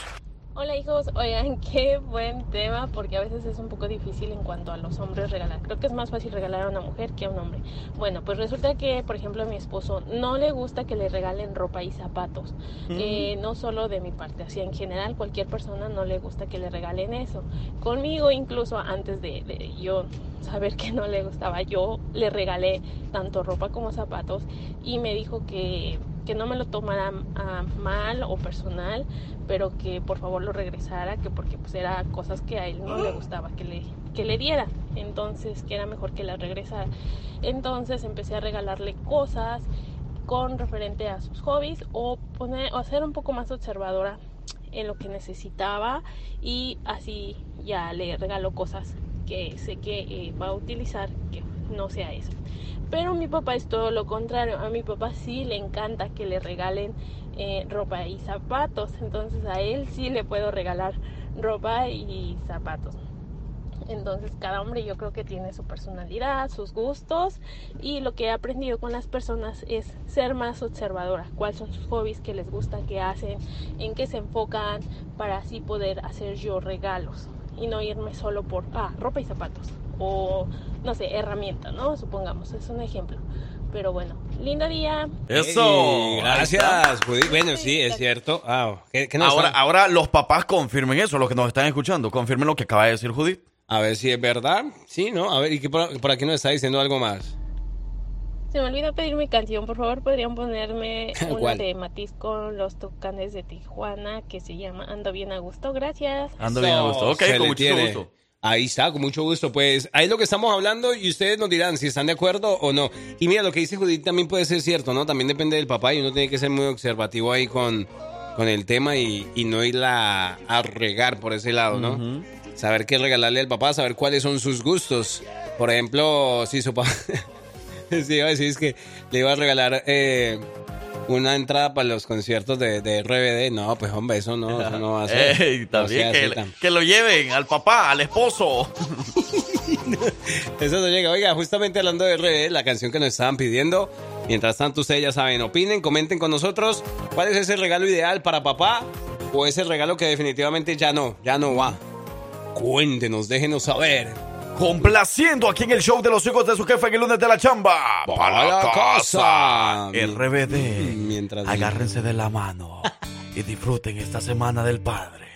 H: Hola hijos, oigan, qué buen tema porque a veces es un poco difícil en cuanto a los hombres regalar. Creo que es más fácil regalar a una mujer que a un hombre. Bueno, pues resulta que, por ejemplo, a mi esposo no le gusta que le regalen ropa y zapatos. Eh, no solo de mi parte, así en general cualquier persona no le gusta que le regalen eso. Conmigo incluso antes de, de yo saber que no le gustaba, yo le regalé tanto ropa como zapatos y me dijo que que no me lo tomara mal o personal, pero que por favor lo regresara, que porque pues era cosas que a él no le gustaba que le, que le diera, entonces que era mejor que las regresara. Entonces empecé a regalarle cosas con referente a sus hobbies o poner o ser un poco más observadora en lo que necesitaba y así ya le regalo cosas que sé que eh, va a utilizar que no sea eso. Pero mi papá es todo lo contrario. A mi papá sí le encanta que le regalen eh, ropa y zapatos. Entonces a él sí le puedo regalar ropa y zapatos. Entonces cada hombre yo creo que tiene su personalidad, sus gustos y lo que he aprendido con las personas es ser más observadora, cuáles son sus hobbies, qué les gusta, qué hacen, en qué se enfocan para así poder hacer yo regalos y no irme solo por ah, ropa y zapatos o no sé, herramientas, ¿no? Supongamos, es un ejemplo. Pero bueno, lindo día.
B: Eso.
C: Ey, gracias, Judith. Bueno, sí, es cierto. Ah, ¿qué, qué nos
B: Ahora, ahora los papás confirmen eso, los que nos están escuchando. Confirmen lo que acaba de decir Judith.
C: A ver si es verdad. Sí, ¿no? A ver, ¿y qué por, por aquí nos está diciendo algo más?
H: Se me olvidó pedir mi canción, por favor podrían ponerme una
C: ¿Cuál?
H: de Matiz con los Tucanes de Tijuana que se llama Ando bien a gusto, gracias.
B: Ando bien a gusto. Ok, con mucho
C: tiene.
B: gusto.
C: Ahí está, con mucho gusto. Pues ahí es lo que estamos hablando y ustedes nos dirán si están de acuerdo o no. Y mira, lo que dice Judith también puede ser cierto, ¿no? También depende del papá y uno tiene que ser muy observativo ahí con, con el tema y, y no irla a regar por ese lado, ¿no? Saber qué regalarle al papá, saber cuáles son sus gustos. Por ejemplo, si su papá... sí, iba a decir es que le iba a regalar eh, una entrada para los conciertos de, de RBD. No, pues hombre, eso no, eso no va a ser.
B: Ey, también
C: sea
B: que,
C: tan-
B: que lo lleven al papá, al esposo.
C: Eso no llega. Oiga, justamente hablando de RBD, la canción que nos estaban pidiendo. Mientras tanto, ustedes ya saben, opinen, comenten con nosotros cuál es ese regalo ideal para papá o ese regalo que definitivamente ya no, ya no va. Cuéntenos, déjenos saber.
B: Complaciendo aquí en el show de los hijos de su jefe en el lunes de la chamba.
C: Para la casa.
B: RBD.
C: Mientras
B: Agárrense de la mano y disfruten esta semana del padre.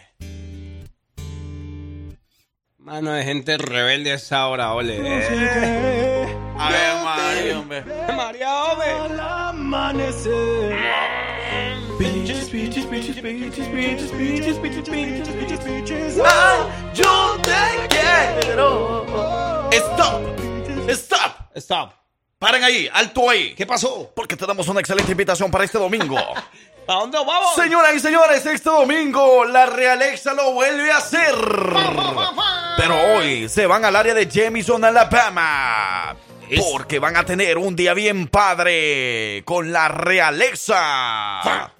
C: Mano de gente rebelde a esa hora, ole. Eh.
B: A ver, Mario, hombre.
C: María, hombre.
B: Ah, yo Stop. Stop.
C: Stop.
B: Paren ahí, alto ahí.
C: ¿Qué pasó?
B: Porque tenemos una excelente invitación para este domingo.
C: ¿A dónde vamos?
B: Señoras y señores, este domingo la Realexa lo vuelve a hacer. Pero hoy se van al área de Jamison, Alabama. Porque van a tener un día bien padre con la Realexa.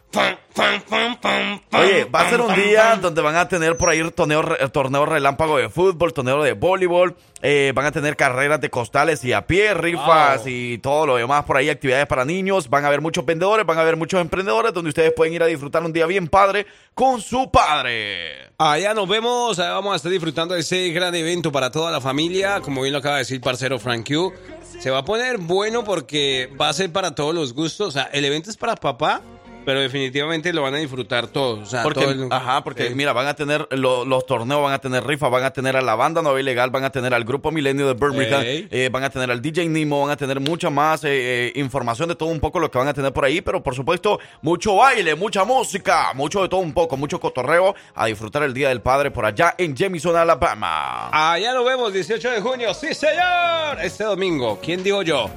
B: Oye, va a ser un día donde van a tener por ahí torneo, torneo relámpago de fútbol, torneo de voleibol, eh, van a tener carreras de costales y a pie, rifas
C: Wow.
B: y todo lo demás por ahí, actividades para niños, van a haber muchos vendedores, van a haber muchos emprendedores donde ustedes pueden ir a disfrutar un día bien padre con su padre.
C: Allá nos vemos, allá vamos a estar disfrutando de ese gran evento para toda la familia, como bien lo acaba de decir parcero Frank Q. Se va a poner bueno porque va a ser para todos los gustos, o sea, el evento es para papá, pero definitivamente lo van a disfrutar todos. O sea,
B: Porque,
C: todo el-
B: ajá, porque
C: Sí.
B: mira, van a tener lo- los torneos, van a tener rifas, van a tener a la banda Nueva Ilegal, van a tener al grupo Milenio de Birmingham, eh, van a tener al DJ Nimo, van a tener mucha más eh, eh, información de todo un poco lo que van a tener por ahí, pero por supuesto, mucho baile, mucha música, mucho de todo un poco, mucho cotorreo, a disfrutar el Día del Padre por allá en Jamison, Alabama.
C: Allá nos vemos, 18 de junio, sí señor, este domingo. ¿Quién digo yo?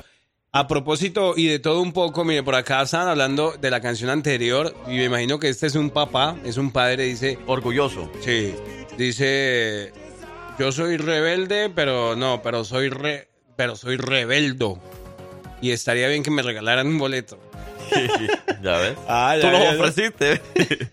C: A propósito y de todo un poco, mire, por acá estaban hablando de la canción anterior y me imagino que este es un papá, es un padre, dice,
B: Orgulloso.
C: Sí, dice, yo soy rebelde, pero no, pero soy re, pero soy rebeldo. Y estaría bien que me regalaran un boleto.
B: ya ves.
C: Ah,
B: Tú los
C: ya,
B: ofreciste.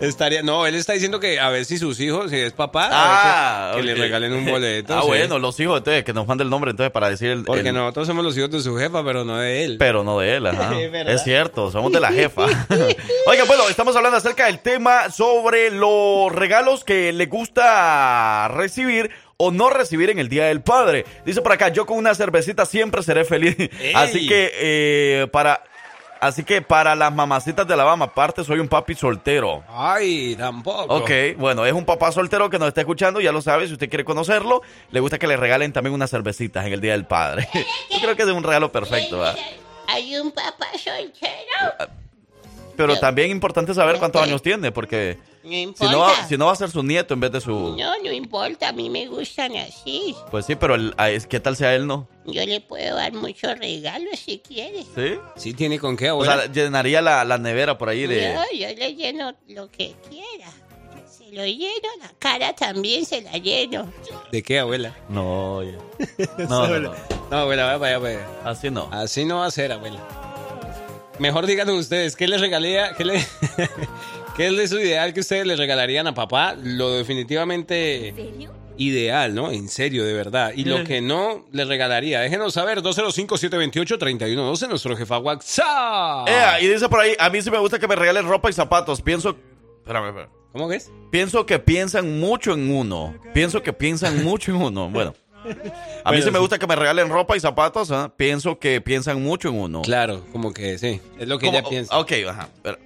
C: Estaría, no, él está diciendo que a ver si sus hijos, si es papá, a
B: Ah,
C: ver que, le regalen un boleto.
B: Ah,
C: sí.
B: bueno, los hijos entonces, que nos manden el nombre entonces para decir el...
C: Porque
B: el-
C: nosotros somos los hijos de su jefa, pero no de él.
B: Pero no de él, ajá.
C: Es
B: cierto, somos de la jefa. Oiga, bueno, estamos hablando acerca del tema sobre los regalos que le gusta recibir o no recibir en el Día del Padre. Dice por acá, yo con una cervecita siempre seré feliz. Así que, eh, para... Así que para las mamacitas de Alabama, aparte soy un papi soltero.
C: Ay, tampoco.
B: Ok, bueno, es un papá soltero que nos está escuchando, ya lo sabe, si usted quiere conocerlo, le gusta que le regalen también unas cervecitas en el Día del Padre. Yo creo que es un regalo perfecto, ¿verdad?
D: Ay, hay un papá soltero.
B: Pero
D: Yo-
B: también importante saber cuántos años tiene, porque
D: No
B: si
D: importa.
B: no, va, si no va a ser su nieto en vez de su...
D: No, no importa, a mí me gustan así.
B: Pues sí, pero el- a- es- ¿qué tal sea él no?
D: Yo le puedo dar muchos regalos si quiere.
B: ¿Sí?
C: Sí, tiene con qué,
B: O
C: abuela.
B: sea, llenaría la, la nevera por ahí de...
D: Yo, yo le lleno lo que quiera. Se lo lleno, la cara también se la lleno.
C: ¿De qué, abuela?
B: No. No, no, no.
C: No, abuela, vaya, vaya, vaya.
B: Así no.
C: Así no va a ser, abuela. Mejor díganos ustedes, ¿qué les regalaría? ¿Qué, le, ¿Qué es de su ideal que ustedes le regalarían a papá? Lo definitivamente ideal, ¿no? En serio, de verdad. Y lo que no le regalaría, déjenos saber, 205-728-3112, nuestro jefa WhatsApp.
B: Ea, y dice por ahí, a mí sí me gusta que me regalen ropa y zapatos. Pienso... Espérame, espérame.
C: ¿Cómo que es?
B: Pienso que piensan mucho en uno. Pienso que piensan mucho en uno. Bueno. A mí
C: Bueno,
B: sí me gusta que me regalen ropa y zapatos. ¿ah? Pienso que piensan mucho en uno.
C: Claro, como que sí. Es lo que
B: Como-
C: ella piensa.
B: Ok, ajá. Pero-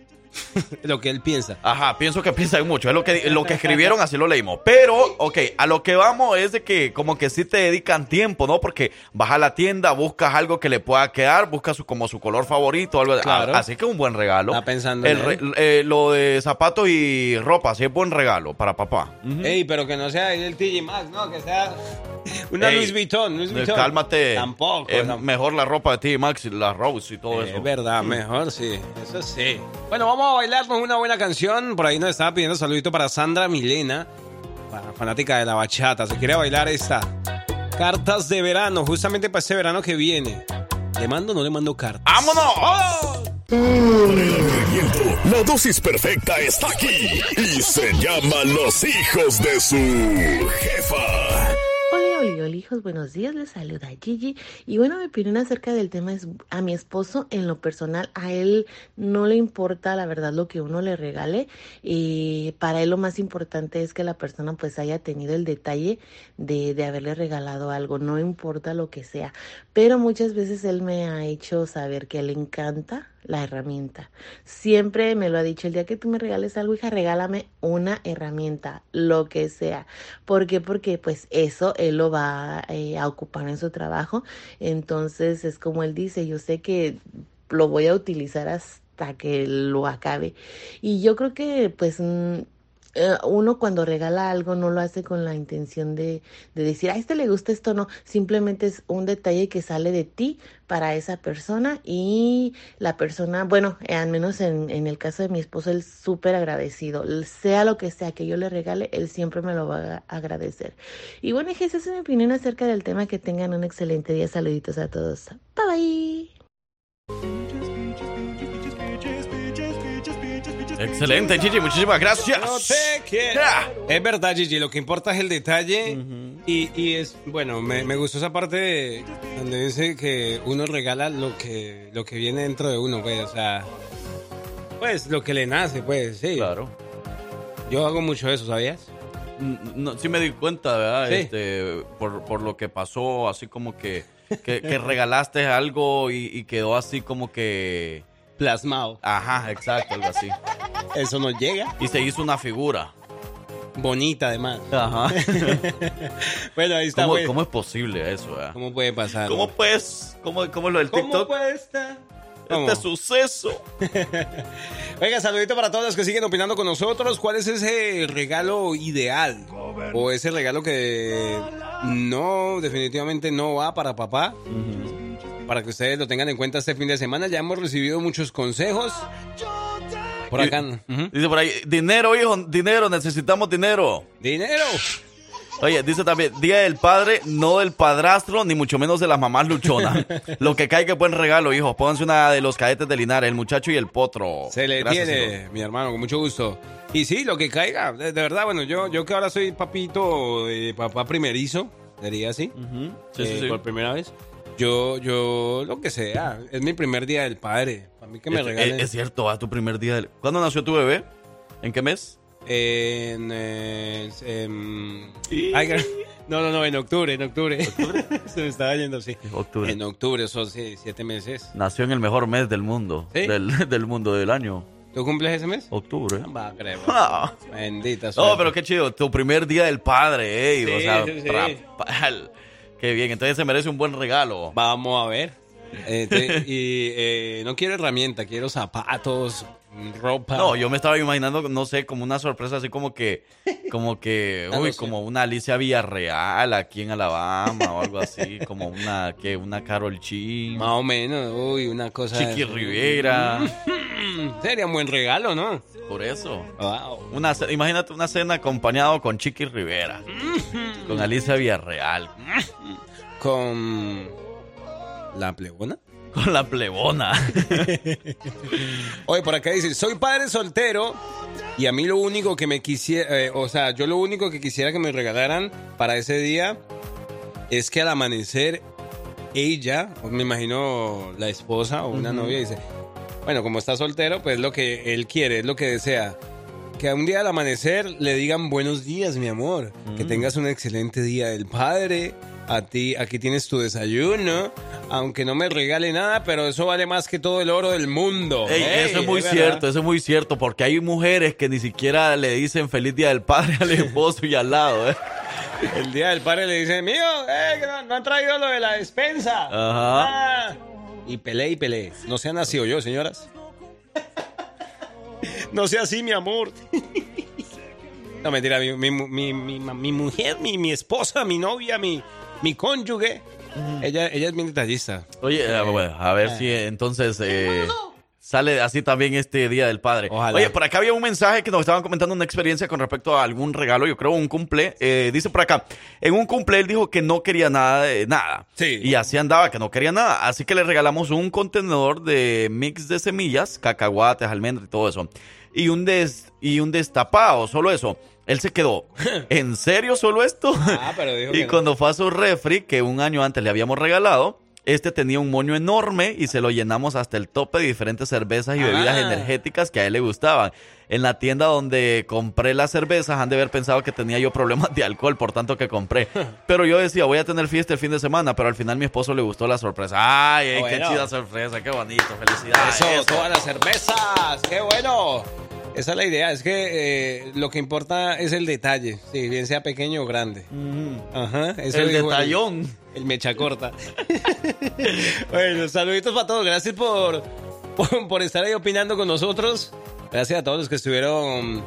C: lo que él piensa.
B: Ajá, pienso que piensan mucho. Es lo que, lo que escribieron, así lo leímos. Pero, ok, a lo que vamos es de que como que sí te dedican tiempo, ¿no? Porque vas a la tienda, buscas algo que le pueda quedar, buscas su, como su color favorito, algo
C: Claro.
B: Así que un buen regalo.
C: Está pensando
B: El
C: en
B: re-
C: él.
B: eh, lo de zapatos y ropa, sí es buen regalo para papá.
C: Ey, pero que no sea el TG Maxx, no, que sea una
B: Ey,
C: Luis Vuitton, Luis
B: Eh,
C: Vuitton.
B: Cálmate.
C: Tampoco.
B: Mejor la ropa de T Max y la Rose y todo eso.
C: Es verdad, mejor sí, eso sí. Bueno, vamos a bailarnos una buena canción. Por ahí nos estaba pidiendo saludito para Sandra Milena, fa- fanática de la bachata. Se quiere bailar esta. Cartas de verano, justamente para este verano que viene. ¿Le mando o no le mando cartas?
B: ¡Vámonos!
G: La dosis perfecta está aquí y se llama Los hijos de su jefa.
I: Hijos, buenos días, les saluda Gigi. Y bueno, mi opinión acerca del tema es a mi esposo, en lo personal, a él no le importa la verdad lo que uno le regale. Y para él lo más importante es que la persona pues haya tenido el detalle de, de haberle regalado algo, no importa lo que sea. Pero muchas veces él me ha hecho saber que le encanta la herramienta. Siempre me lo ha dicho, el día que tú me regales algo, hija, regálame una herramienta, lo que sea. ¿Por qué? Porque pues eso él lo va eh, a ocupar en su trabajo. Entonces es como él dice, yo sé que lo voy a utilizar hasta que lo acabe. Y yo creo que pues mm, eh, uno cuando regala algo no lo hace con la intención de, de decir, a este le gusta esto, no, simplemente es un detalle que sale de ti para esa persona y la persona, bueno, eh, al menos en, en el caso de mi esposo, él súper agradecido, sea lo que sea que yo le regale, él siempre me lo va a agradecer. Y bueno, esa es mi opinión acerca del tema, que tengan un excelente día, saluditos a todos, bye bye.
B: Excelente, Gigi, muchísimas gracias.
C: No te quiero.
B: Ya.
C: Es verdad, Gigi, lo que importa es el detalle. y, y es, bueno, me, me gustó esa parte de, donde dice que uno regala lo que, lo que viene dentro de uno, pues, o sea, pues lo que le nace, pues, sí.
B: Claro.
C: Yo hago mucho eso, ¿sabías?
B: No, sí me di cuenta, ¿verdad?
C: Sí.
B: Este, por, por lo que pasó, así como que, que, que regalaste algo y, y quedó así como que...
C: Plasmado.
B: Ajá, exacto, algo así.
C: Eso no llega.
B: Y se hizo una figura.
C: Bonita, además.
B: Ajá.
C: Bueno, ahí está,
B: ¿Cómo,
C: güey.
B: cómo es posible eso, verdad?
C: ¿Cómo puede pasar?
B: ¿Cómo pues? ¿Cómo, cómo es lo del
C: ¿Cómo
B: TikTok?
C: puede estar? ¿Cómo?
B: Este suceso.
C: Oiga, saludito para todos los que siguen opinando con nosotros. ¿Cuál es ese regalo ideal? O ese regalo que no, definitivamente no va para papá. Para que ustedes lo tengan en cuenta este fin de semana. Ya hemos recibido muchos consejos. Por acá. Ujú.
B: Dice por ahí, dinero, hijo, dinero, necesitamos dinero.
C: Dinero.
B: Oye, dice también, Día del Padre, no del padrastro, ni mucho menos de las mamás luchonas. Lo que caiga es buen regalo, hijo. Pónganse una de los cadetes de Linares, el muchacho y el potro.
C: Se le
B: Gracias,
C: tiene,
B: hijo.
C: mi hermano, con mucho gusto. Y sí, lo que caiga. De, de verdad, bueno, yo, yo que ahora soy papito, eh, papá primerizo, diría así.
B: Sí, sí,
C: eh,
B: sí.
C: Por primera vez. Yo, yo, lo que sea. Es mi primer día del padre. Para mí que me
B: Es-
C: regalen.
B: es, es cierto, va tu primer día. del- ¿Cuándo nació tu bebé? ¿En qué mes?
C: En, eh, en- gra- no, no, no, en octubre, en octubre. Se me estaba yendo, sí.
B: Octubre.
C: En octubre, son sí, siete meses.
B: Nació en el mejor mes del mundo.
C: ¿Sí?
B: Del, del mundo del año.
C: ¿Tú cumples ese mes?
B: Octubre.
C: Va, creo.
B: Ah.
C: Bendita
B: No,
C: suerte.
B: pero qué chido. Tu primer día del padre, ey.
C: Sí,
B: o sea, Qué bien. Entonces se merece un buen regalo.
C: Vamos a ver. Eh, te- y eh, no quiero herramienta, quiero zapatos, ropa.
B: No, yo me estaba imaginando, no sé, como una sorpresa así como que, como que, uy, como una Alicia Villarreal aquí en Alabama o algo así, como una, que una Carol Chin,
C: Más o menos, uy, una cosa.
B: Chiqui Rivera,
C: Sería un buen regalo, ¿no?
B: por eso.
C: Wow.
B: Una, imagínate una cena acompañado con Chiqui Rivera, con Alicia Villarreal,
C: Con la plebona.
B: Con la plebona.
C: Oye, por acá dice, soy padre soltero y a mí lo único que me quisiera, eh, o sea, yo lo único que quisiera que me regalaran para ese día es que al amanecer ella, o me imagino la esposa o una novia, dice, bueno, como está soltero, pues es lo que él quiere, es lo que desea. Que un día al amanecer le digan buenos días, mi amor. Que tengas un excelente día del padre. A ti, aquí tienes tu desayuno. Aunque no me regale nada, pero eso vale más que todo el oro del mundo.
B: Ey,
C: Ey,
B: eso es muy cierto, eso es muy cierto, porque hay mujeres que ni siquiera le dicen feliz día del padre al esposo y al lado, ¿eh?
C: El día del padre le dice, mío, eh, que no, no han traído lo de la despensa.
B: Ajá.
C: Ah. Y peleé y peleé. No sea nacido yo, señoras. No sea así, mi amor. No, mentira, mi, mi, mi, mi, mi mujer, mi esposa, mi novia, mi, mi cónyuge. Ella, ella es bien detallista.
B: Oye, eh, bueno, a ver si eh, entonces eh, sale así también este Día del Padre.
C: Ojalá.
B: Oye, por acá había un mensaje que nos estaban comentando una experiencia con respecto a algún regalo, yo creo un cumple. Eh, dice por acá, en un cumple él dijo que no quería nada de nada.
C: Sí.
B: Y así andaba, que no quería nada. Así que le regalamos un contenedor de mix de semillas, cacahuates, almendras y todo eso. Y un, des, y un destapado, solo eso. Él se quedó, ¿en serio solo esto?
C: Ah, pero dijo
B: y
C: que no.
B: cuando fue a su refri, que un año antes le habíamos regalado, este tenía un moño enorme y se lo llenamos hasta el tope de diferentes cervezas y bebidas
C: Ah.
B: energéticas que a él le gustaban. En la tienda donde compré las cervezas han de haber pensado que tenía yo problemas de alcohol, por tanto que compré. Pero yo decía, voy a tener fiesta el fin de semana, pero al final mi esposo le gustó la sorpresa. ¡Ay,
C: Bueno.
B: qué chida sorpresa! ¡Qué bonito! ¡Felicidades!
C: Eso, todas las cervezas. ¡Qué bueno! Esa es la idea, es que eh, lo que importa es el detalle, si bien sea pequeño o grande. Ajá, eso
B: El detallón.
C: El, mecha corta. bueno, saluditos para todos, gracias por, por, por estar ahí opinando con nosotros. Gracias a todos los que estuvieron,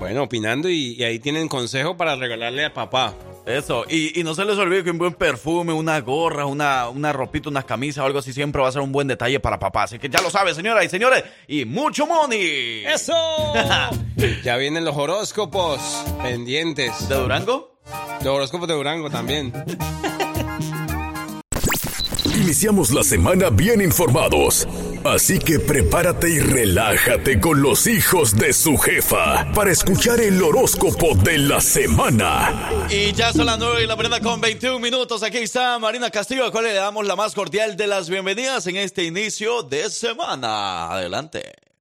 C: bueno, opinando y, y ahí tienen consejo para regalarle a papá.
B: Eso, y, y no se les olvide que un buen perfume, una gorra, una, una ropita, unas camisas o algo así siempre va a ser un buen detalle para papá. Así que ya lo sabe, señoras y señores, y mucho money.
C: ¡Eso! ya vienen los horóscopos pendientes.
B: ¿De Durango?
C: Los horóscopos de Durango también.
G: Iniciamos la semana bien informados. Así que prepárate y relájate con los hijos de su jefa para escuchar el horóscopo de la semana.
B: Y ya son las 9 y la prenda con 21 minutos. Aquí está Marina Castillo, a cual le damos la más cordial de las bienvenidas en este inicio de semana. Adelante.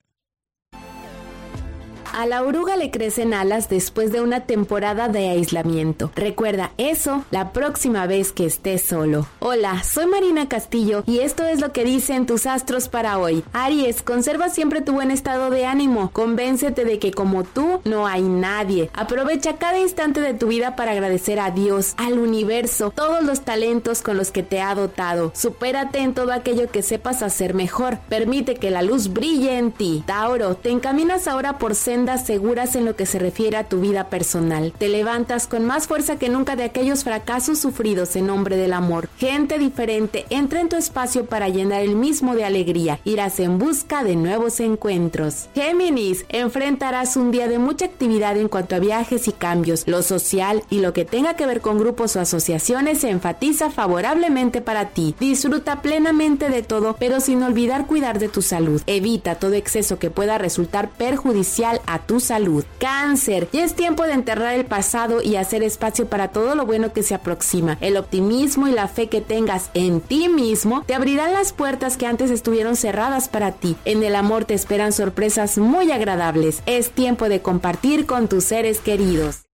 J: A la oruga le crecen alas después de una temporada de aislamiento. Recuerda eso la próxima vez que estés solo. Hola, soy Marina Castillo y esto es lo que dicen tus astros para hoy. Aries, conserva siempre tu buen estado de ánimo. Convéncete de que como tú no hay nadie. Aprovecha cada instante de tu vida para agradecer a Dios, al universo, todos los talentos con los que te ha dotado. Supérate en todo aquello que sepas hacer mejor. Permite que la luz brille en ti. Tauro, te encaminas ahora por seguras en lo que se refiere a tu vida personal. Te levantas con más fuerza que nunca de aquellos fracasos sufridos en nombre del amor. Gente diferente entra en tu espacio para llenar el mismo de alegría. Irás en busca de nuevos encuentros. Géminis, enfrentarás un día de mucha actividad en cuanto a viajes y cambios. Lo social y lo que tenga que ver con grupos o asociaciones se enfatiza favorablemente para ti. Disfruta plenamente de todo, pero sin olvidar cuidar de tu salud. Evita todo exceso que pueda resultar perjudicial a tu salud. Cáncer, ya es tiempo de enterrar el pasado y hacer espacio para todo lo bueno que se aproxima. El optimismo y la fe que tengas en ti mismo te abrirán las puertas que antes estuvieron cerradas para ti. En el amor te esperan sorpresas muy agradables. Es tiempo de compartir con tus seres queridos.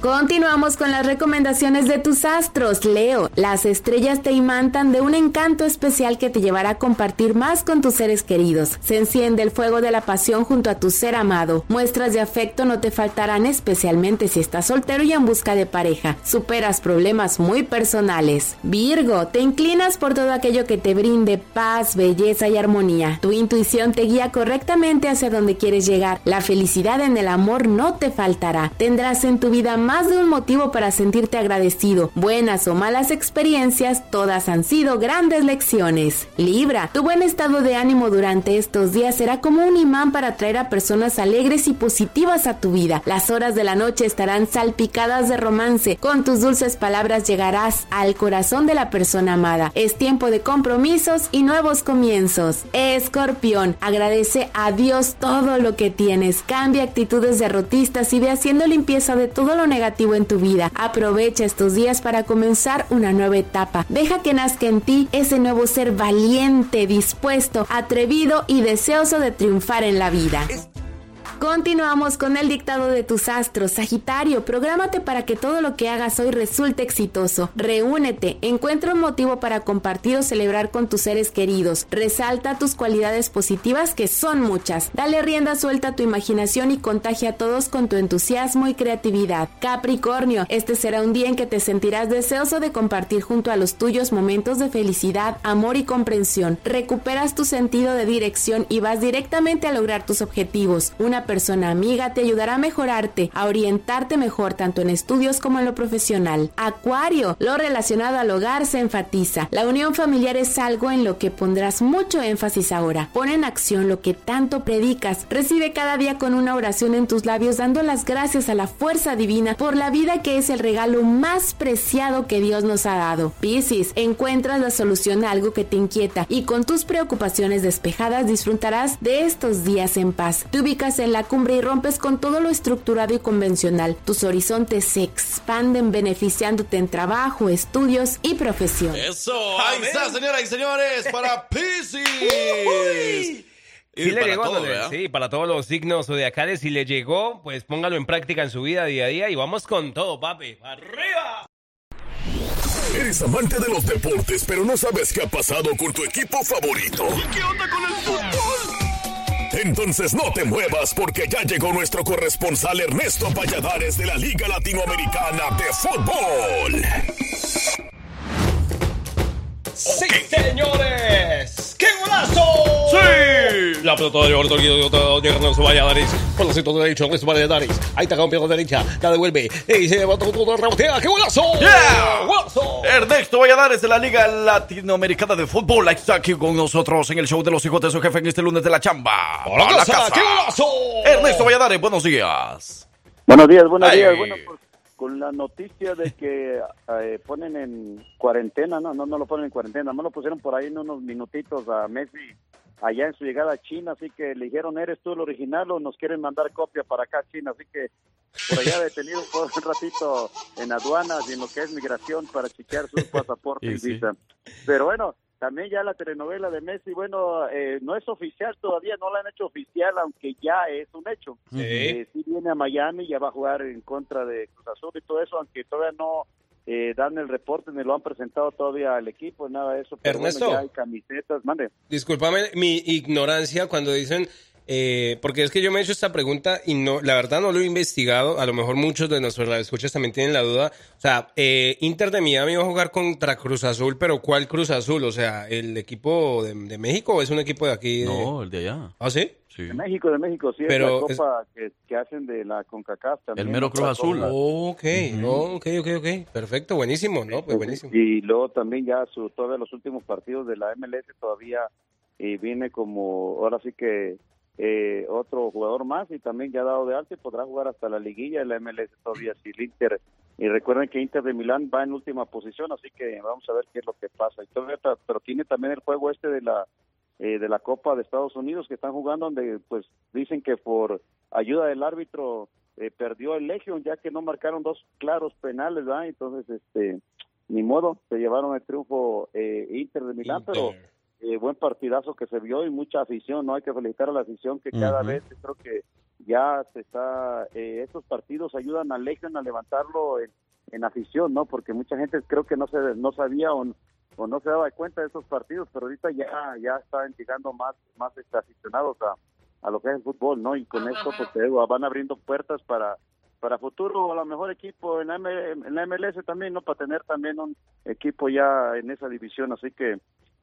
J: Continuamos con las recomendaciones de tus astros, Leo. Las estrellas te imantan de un encanto especial que te llevará a compartir más con tus seres queridos. Se enciende el fuego de la pasión junto a tu ser amado. Muestras de afecto no te faltarán, especialmente si estás soltero y en busca de pareja. Superas problemas muy personales. Virgo, te inclinas por todo aquello que te brinde paz, belleza y armonía. Tu intuición te guía correctamente hacia donde quieres llegar. La felicidad en el amor no te faltará. Tendrás en tu vida más de un motivo para sentirte agradecido. Buenas o malas experiencias, todas han sido grandes lecciones. Libra, tu buen estado de ánimo durante estos días será como un imán para atraer a personas alegres y positivas a tu vida. Las horas de la noche estarán salpicadas de romance. Con tus dulces palabras llegarás al corazón de la persona amada. Es tiempo de compromisos y nuevos comienzos. Escorpión, agradece a Dios todo lo que tienes. Cambia actitudes derrotistas y ve haciendo limpieza de todo lo negativo en tu vida. Aprovecha estos días para comenzar una nueva etapa. Deja que nazca en ti ese nuevo ser valiente, dispuesto, atrevido y deseoso de triunfar en la vida. Continuamos con el dictado de tus astros. Sagitario, prográmate para que todo lo que hagas hoy resulte exitoso. Reúnete, encuentra un motivo para compartir o celebrar con tus seres queridos. Resalta tus cualidades positivas que son muchas. Dale rienda suelta a tu imaginación y contagia a todos con tu entusiasmo y creatividad. Capricornio, este será un día en que te sentirás deseoso de compartir junto a los tuyos momentos de felicidad, amor y comprensión. Recuperas tu sentido de dirección y vas directamente a lograr tus objetivos. Una persona amiga te ayudará a mejorarte, a orientarte mejor tanto en estudios como en lo profesional. Acuario, lo relacionado al hogar se enfatiza. La unión familiar es algo en lo que pondrás mucho énfasis ahora. Pon en acción lo que tanto predicas. Recibe cada día con una oración en tus labios dando las gracias a la fuerza divina por la vida que es el regalo más preciado que Dios nos ha dado. Piscis, encuentras la solución a algo que te inquieta y con tus preocupaciones despejadas disfrutarás de estos días en paz. Te ubicas en la cumbre y rompes con todo lo estructurado y convencional. Tus horizontes se expanden beneficiándote en trabajo, estudios y profesión.
B: Eso. Ahí está, señoras y señores, para Pisces.
C: Sí le
B: para
C: llegó,
B: todo,
C: sí, para todos los signos zodiacales, si le llegó, pues póngalo en práctica en su vida día a día y vamos con todo, papi. ¡Arriba!
G: Eres amante de los deportes, pero no sabes qué ha pasado con tu equipo favorito.
A: ¿Qué onda con el fútbol?
G: Entonces no te muevas porque ya llegó nuestro corresponsal Ernesto Valladares de la Liga Latinoamericana de Fútbol.
C: ¡Sí, señores! ¡Qué golazo!
B: ¡Sí!
C: La pelota de Orto de Ernesto Valladares. Por los centros derecho, Ernesto Valladares. Ahí está campeón derecha. La devuelve. Y se va todo, todo rebotea. ¡Qué golazo!
B: Yeah.
C: ¡Golazo!
B: Ernesto Valladares de la Liga Latinoamericana de Fútbol está aquí con nosotros en el show de los hijos de su jefe en este lunes de la chamba.
C: ¡Por la
B: A
C: casa! ¡Qué golazo!
B: Ernesto Valladares, buenos días.
K: Buenos días, buenos
B: Ay.
K: días. Bueno, pues con la noticia de que eh, ponen en cuarentena, no, no, no lo ponen en cuarentena, no lo pusieron por ahí en unos minutitos a Messi allá en su llegada a China, así que le dijeron, ¿eres tú el original o nos quieren mandar copia para acá a China? Así que por allá detenido por un ratito en aduanas y en lo que es migración para chequear su pasaporte
B: Y
K: y
B: sí.
K: visa. Pero bueno, también ya la telenovela de Messi, bueno, eh, no es oficial todavía, no la han hecho oficial, aunque ya es un hecho.
C: Sí.
K: Eh, sí viene a Miami, ya va a jugar en contra de Cruz Azul y todo eso, aunque todavía no eh, dan el reporte ni lo han presentado todavía al equipo, nada de eso. Pero bueno,
C: Ernesto.
K: ya hay camisetas, mande.
C: Discúlpame mi ignorancia cuando dicen, eh, porque es que yo me he hecho esta pregunta y no, la verdad no lo he investigado. A lo mejor muchos de nuestros escuchas también tienen la duda. O sea, eh, Inter de Miami va a jugar contra Cruz Azul, pero ¿cuál Cruz Azul? O sea, ¿el equipo de, de México o es un equipo de aquí? de-
B: No, el de allá.
C: ¿Ah, sí?
B: Sí.
K: De México, de México, sí,
C: Pero
K: es la copa que, que hacen de la CONCACAF también.
B: El mero Cruz Azul.
K: cosa.
C: Ok, oh, ok, ok, ok. Perfecto, buenísimo, ¿no? Pues buenísimo.
K: Y luego también ya su, todos los últimos partidos de la MLS todavía eh, viene como, ahora sí que eh, otro jugador más y también ya dado de alta y podrá jugar hasta la liguilla de la MLS todavía si el Inter. Y recuerden que Inter de Milán va en última posición, así que vamos a ver qué es lo que pasa. Y pero tiene también el juego este de la eh, de la Copa de Estados Unidos que están jugando donde pues dicen que por ayuda del árbitro eh, perdió el Legion ya que no marcaron dos claros penales, ¿verdad? Entonces, este, ni modo, se llevaron el triunfo eh, Inter de Milán, pero eh, buen partidazo que se vio y mucha afición, ¿no? Hay que felicitar a la afición que cada vez creo que ya se está, eh, estos partidos ayudan al Legion a levantarlo en, en afición, ¿no? Porque mucha gente creo que no se no sabía o, o no se daba cuenta de estos partidos, pero ahorita ya ya están llegando más más este, aficionados a, a lo que es el fútbol, ¿no? Y con esto pues te digo, van abriendo puertas para para futuro a lo mejor equipo en la, M- en la MLS también, ¿no? Para tener también un equipo ya en esa división, así que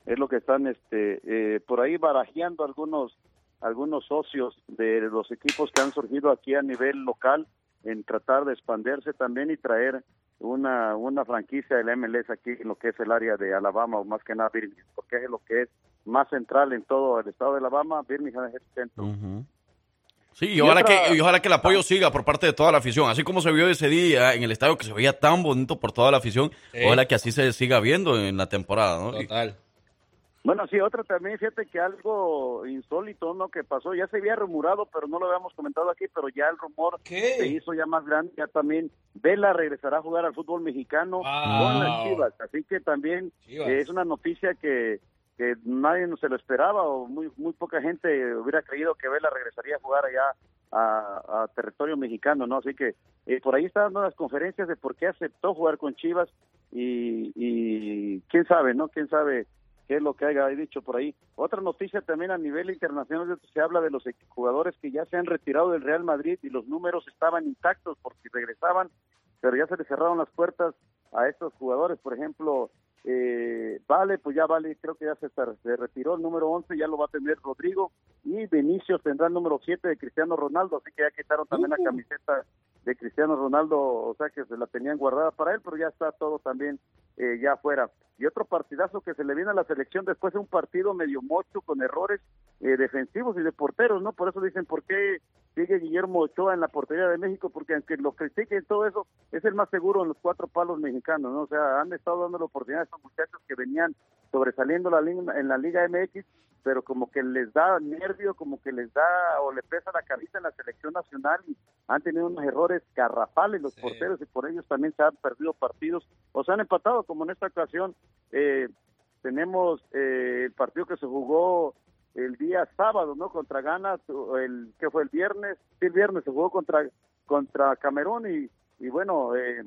K: es lo que están este eh, por ahí barajeando algunos algunos socios de los equipos que han surgido aquí a nivel local en tratar de expandirse también y traer una una franquicia del MLS aquí en lo que es el área de Alabama o más que nada Birmingham, porque es lo que es más central en todo el estado de Alabama, Birmingham es el centro.
B: Sí, y
K: Y
B: ojalá,
K: otra-
B: que, y ojalá que el apoyo siga por parte de toda la afición. Así como se vio ese día en el estadio, que se veía tan bonito por toda la afición,
K: Sí.
B: ojalá que así se siga viendo en la temporada, ¿no?
C: Total.
K: Bueno, sí, otra también, fíjate que algo insólito, ¿no? Que pasó, ya se había rumorado, pero no lo habíamos comentado aquí, pero ya el rumor se hizo ya más grande, ya también Vela regresará a jugar al fútbol mexicano con las Chivas, así que también eh, es una noticia que, que nadie no se lo esperaba o muy muy poca gente hubiera creído que Vela regresaría a jugar allá a, a territorio mexicano, ¿no? Así que eh, por ahí está dando las conferencias de por qué aceptó jugar con Chivas y, y quién sabe, ¿no? Quién sabe qué es lo que haya dicho por ahí. Otra noticia también a nivel internacional se habla de los jugadores que ya se han retirado del Real Madrid y los números estaban intactos porque regresaban, pero ya se les cerraron las puertas a estos jugadores. Por ejemplo, eh, Vale, pues ya Vale, creo que ya se, se retiró el número 11, ya lo va a tener Rodrigo y Vinicius tendrá el número 7 de Cristiano Ronaldo, así que ya quitaron también la camiseta de Cristiano Ronaldo, o sea que se la tenían guardada para él, pero ya está todo también eh, ya afuera. Y otro partidazo que se le viene a la selección después de un partido medio mocho con errores eh, defensivos y de porteros, ¿no? Por eso dicen, ¿por qué sigue Guillermo Ochoa en la portería de México? Porque aunque lo critiquen todo eso, es el más seguro en los cuatro palos mexicanos, ¿no? O sea, han estado dando la oportunidad a estos muchachos que venían sobresaliendo la en la Liga MX, pero como que les da nervio, como que les da o le pesa la cabeza en la selección nacional y han tenido unos errores garrafales los porteros y por ellos también se han perdido partidos o se han empatado, como en esta ocasión eh, tenemos eh, el partido que se jugó el día sábado, ¿no? Contra Ghana, el que fue el viernes, sí, el viernes se jugó contra contra Camerún y, y bueno, eh,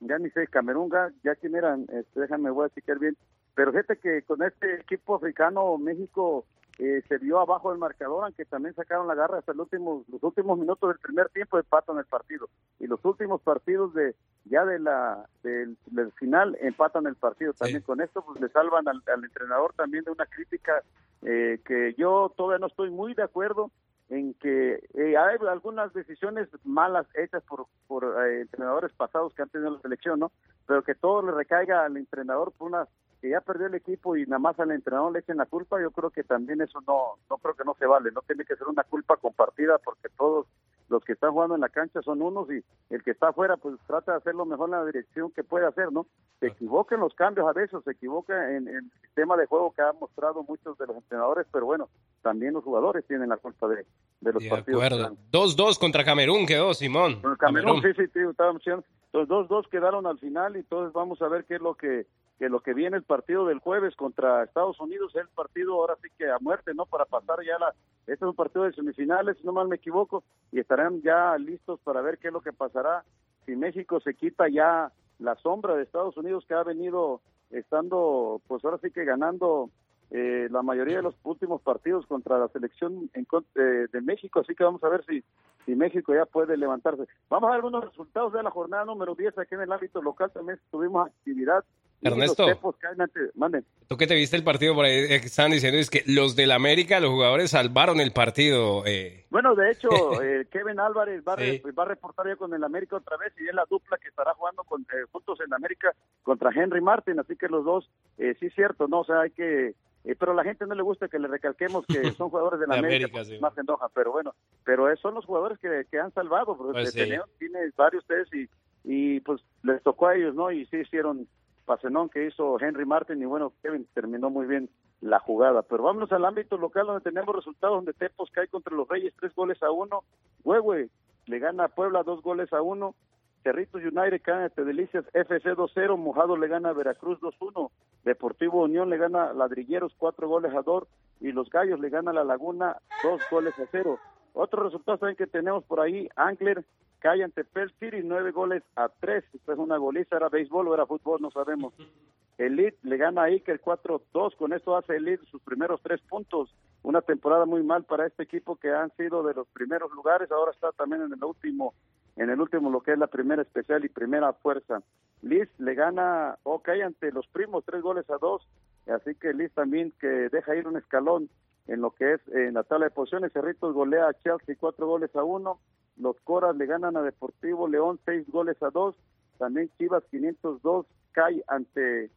K: ya ni sé, Camerún, ya, ya quién eran, este, déjame, voy a chequear bien, pero fíjate que con este equipo africano México eh, se vio abajo del marcador, aunque también sacaron la garra hasta el último, los últimos minutos del primer tiempo empatan el partido. Y los últimos partidos de ya de la del, del final empatan el partido. También con esto pues le salvan al, al entrenador también de una crítica eh, que yo todavía no estoy muy de acuerdo en que eh, hay algunas decisiones malas hechas por, por eh, entrenadores pasados que han tenido la selección, ¿no? Pero que todo le recaiga al entrenador por una que ya perdió el equipo y nada más al entrenador le echen la culpa, yo creo que también eso no, no creo que no se vale, no tiene que ser una culpa compartida porque todos los que están jugando en la cancha son unos y el que está afuera pues trata de hacer lo mejor en la dirección que puede hacer, ¿no? Se equivoca en los cambios a veces, se equivoca en, en el sistema de juego que han mostrado muchos de los entrenadores, pero bueno, también los jugadores tienen la culpa de, de los
L: De
K: partidos. que
L: acuerdo.
K: dan.
L: 2-2 contra Camerún quedó, Simón.
K: Bueno, Camerún, sí, sí, tío, estábamos diciendo. Dos, dos quedaron al final y entonces vamos a ver qué es lo que, que lo que viene el partido del jueves contra Estados Unidos, es el partido ahora sí que a muerte, ¿no? Para pasar ya la, este es un partido de semifinales, si no mal me equivoco, y estarán ya listos para ver qué es lo que pasará si México se quita ya la sombra de Estados Unidos que ha venido estando, pues ahora sí que ganando eh, la mayoría de los últimos partidos contra la selección en eh, de México, así que vamos a ver si, si México ya puede levantarse. Vamos a ver algunos resultados de la jornada número 10 aquí en el ámbito local, también tuvimos actividad.
L: Ernesto.
K: Tepos ante- manden.
L: Tú que te viste el partido por ahí, eh, que estaban diciendo es que los del América, los jugadores salvaron el partido. eh.
K: Bueno, de hecho, eh, Kevin Álvarez va, a re- va a reportar ya con el América otra vez y es la dupla que estará jugando con, eh, juntos en América contra Henry Martin, así que los dos, eh, sí es cierto, ¿no? O sea, hay que... eh, pero a la gente no le gusta que le recalquemos que son jugadores de la
L: De
K: América,
L: América,
K: porque
L: sí.
K: más enoja, pero bueno, pero son los jugadores que, que han salvado, porque
L: Pues sí.
K: tenemos- tiene varios ustedes y, y pues les tocó a ellos, ¿no? Y sí hicieron pasenón que hizo Henry Martin y bueno, Kevin terminó muy bien la jugada. Pero vámonos al ámbito local donde tenemos resultados donde Tepos cae contra los Reyes tres goles a uno, Huehue le gana a Puebla dos goles a uno, Cerritos United cae ante Delicias FC 2-0, Mojado le gana a Veracruz 2-1, Deportivo Unión le gana a Ladrilleros cuatro goles a dos. Y los Gallos le gana a La Laguna dos goles a cero. Otros resultados también que tenemos por ahí, Angler cae ante Perth City, nueve goles a tres. Esta es una goliza, era béisbol o era fútbol, no sabemos. Elite le gana a Iker 4-2, con esto hace Elite sus primeros tres puntos. Una temporada muy mal para este equipo que han sido de los primeros lugares, ahora está también en el último, en el último lo que es la primera especial y primera fuerza. Liz le gana OK ante los primos, tres goles a dos, así que Liz también que deja ir un escalón en lo que es en la tabla de posiciones. Cerritos golea a Chelsea cuatro goles a uno. Los Coras le ganan a Deportivo León seis goles a dos. También Chivas 502 cae ante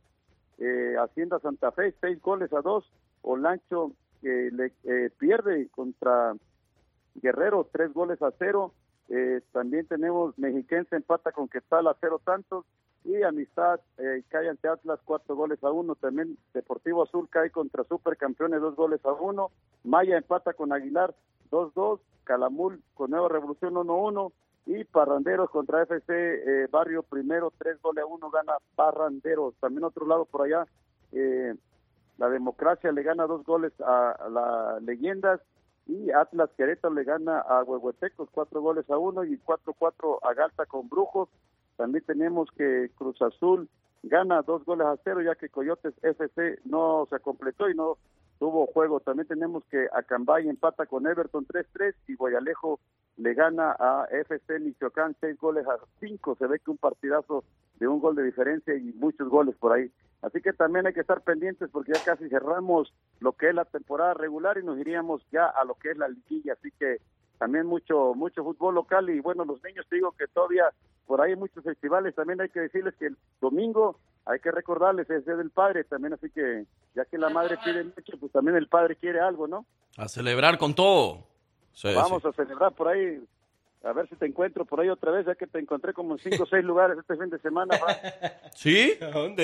K: eh, Hacienda Santa Fe seis goles a dos. Olancho que le eh, pierde contra Guerrero tres goles a cero. Eh, también tenemos Mexiquense empata con Quetzal a cero tantos y Amistad eh, cae ante Atlas cuatro goles a uno. También Deportivo Azul cae contra Supercampeones dos goles a uno. Maya empata con Aguilar 2-2. Calamul con Nueva Revolución 1-1. Y Parranderos contra FC eh, Barrio Primero, tres goles a uno gana Parranderos. También otro lado por allá, eh, la democracia le gana dos goles a, la Leyendas y Atlas Querétaro le gana a Huehuetecos cuatro goles a uno y 4-4 a Galta con Brujos. También tenemos que Cruz Azul gana dos goles a cero ya que Coyotes FC no se completó y no tuvo juego. También tenemos que Acambay empata con Everton 3-3 y Guayalejo le gana a FC Michoacán seis goles a cinco. Se ve que un partidazo de un gol de diferencia y muchos goles por ahí. Así que también hay que estar pendientes porque ya casi cerramos lo que es la temporada regular y nos iríamos ya a lo que es la liguilla. Así que también mucho mucho fútbol local y bueno, los niños te digo que todavía por ahí hay muchos festivales. También hay que decirles que el domingo hay que recordarles es Día del Padre también, así que ya que la madre pide mucho, pues también el padre quiere algo, ¿no?
B: A celebrar con todo. Sí,
K: Vamos
B: sí.
K: a celebrar por ahí, a ver si te encuentro por ahí otra vez, ya que te encontré como en cinco o seis lugares este fin de semana. Fran.
B: ¿Sí?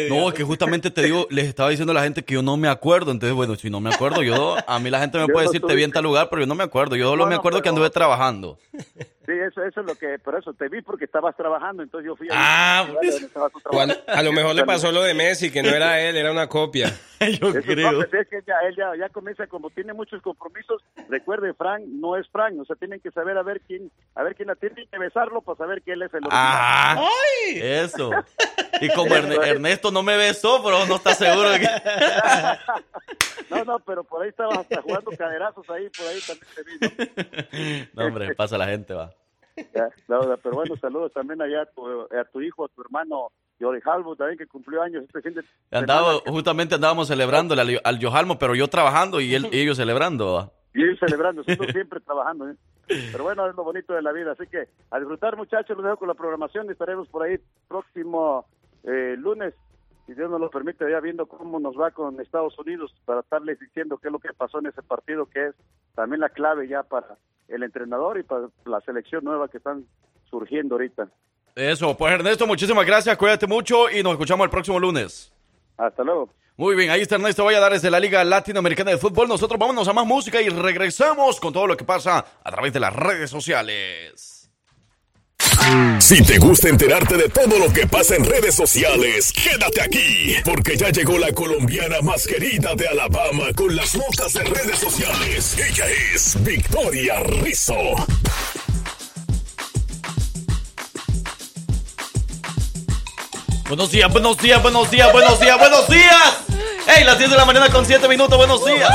B: No, es que justamente te digo, les estaba diciendo a la gente que yo no me acuerdo. Entonces, bueno, si no me acuerdo, yo, a mí la gente me
K: Yo
B: puede
K: no
B: decir, te vi en tal lugar, pero yo no me acuerdo. Yo solo
K: No,
B: me acuerdo que anduve trabajando.
K: Sí, eso, eso es lo que, por eso te vi porque estabas trabajando, entonces yo fui a
L: Ah, O a,
K: trabajando.
L: a lo mejor le pasó lo de Messi, que no era él, era una copia.
B: yo
K: Eso no, pues, es que ya, él ya, ya comienza, como tiene muchos compromisos, recuerde, Frank no es Frank, o sea, tienen que saber a ver quién, a ver quién la tiene que besarlo para saber que él es el original.
B: Ah, eso. Y como Erne- Ernesto no me besó, pero no está seguro de que...
K: No, no, pero por ahí estabas hasta jugando caderazos ahí, por ahí también te vi, ¿no?
B: No, hombre, pasa la gente, va.
K: Ya, no, no, pero bueno, saludos también allá a tu, a tu hijo, a tu hermano Yori Halvo también que cumplió años este fin de
B: Andaba, justamente andábamos celebrándole al, al pero yo trabajando y, él, y ellos celebrando.
K: Y ellos celebrando, siempre trabajando. ¿eh? Pero bueno, es lo bonito de la vida. Así que a disfrutar, muchachos, los dejo con la programación y estaremos por ahí próximo eh, lunes, si Dios nos lo permite, ya viendo cómo nos va con Estados Unidos para estarles diciendo qué es lo que pasó en ese partido, que es también la clave ya para el entrenador y para la selección nueva que están surgiendo ahorita.
B: Eso, pues Ernesto, muchísimas gracias, cuídate mucho y nos escuchamos el próximo lunes.
K: Hasta luego.
B: Muy bien, ahí está Ernesto Valladares de la Liga Latinoamericana de Fútbol. Nosotros vámonos a más música y regresamos con todo lo que pasa a través de las redes sociales.
G: Si te gusta enterarte de todo lo que pasa en redes sociales, quédate aquí, porque ya llegó la colombiana más querida de Alabama con las notas de redes sociales. Ella es Victoria Rizzo.
B: Buenos días, buenos días, buenos días, buenos días, buenos días. ¡Hey! Las 10 de la mañana con 7 minutos, buenos días.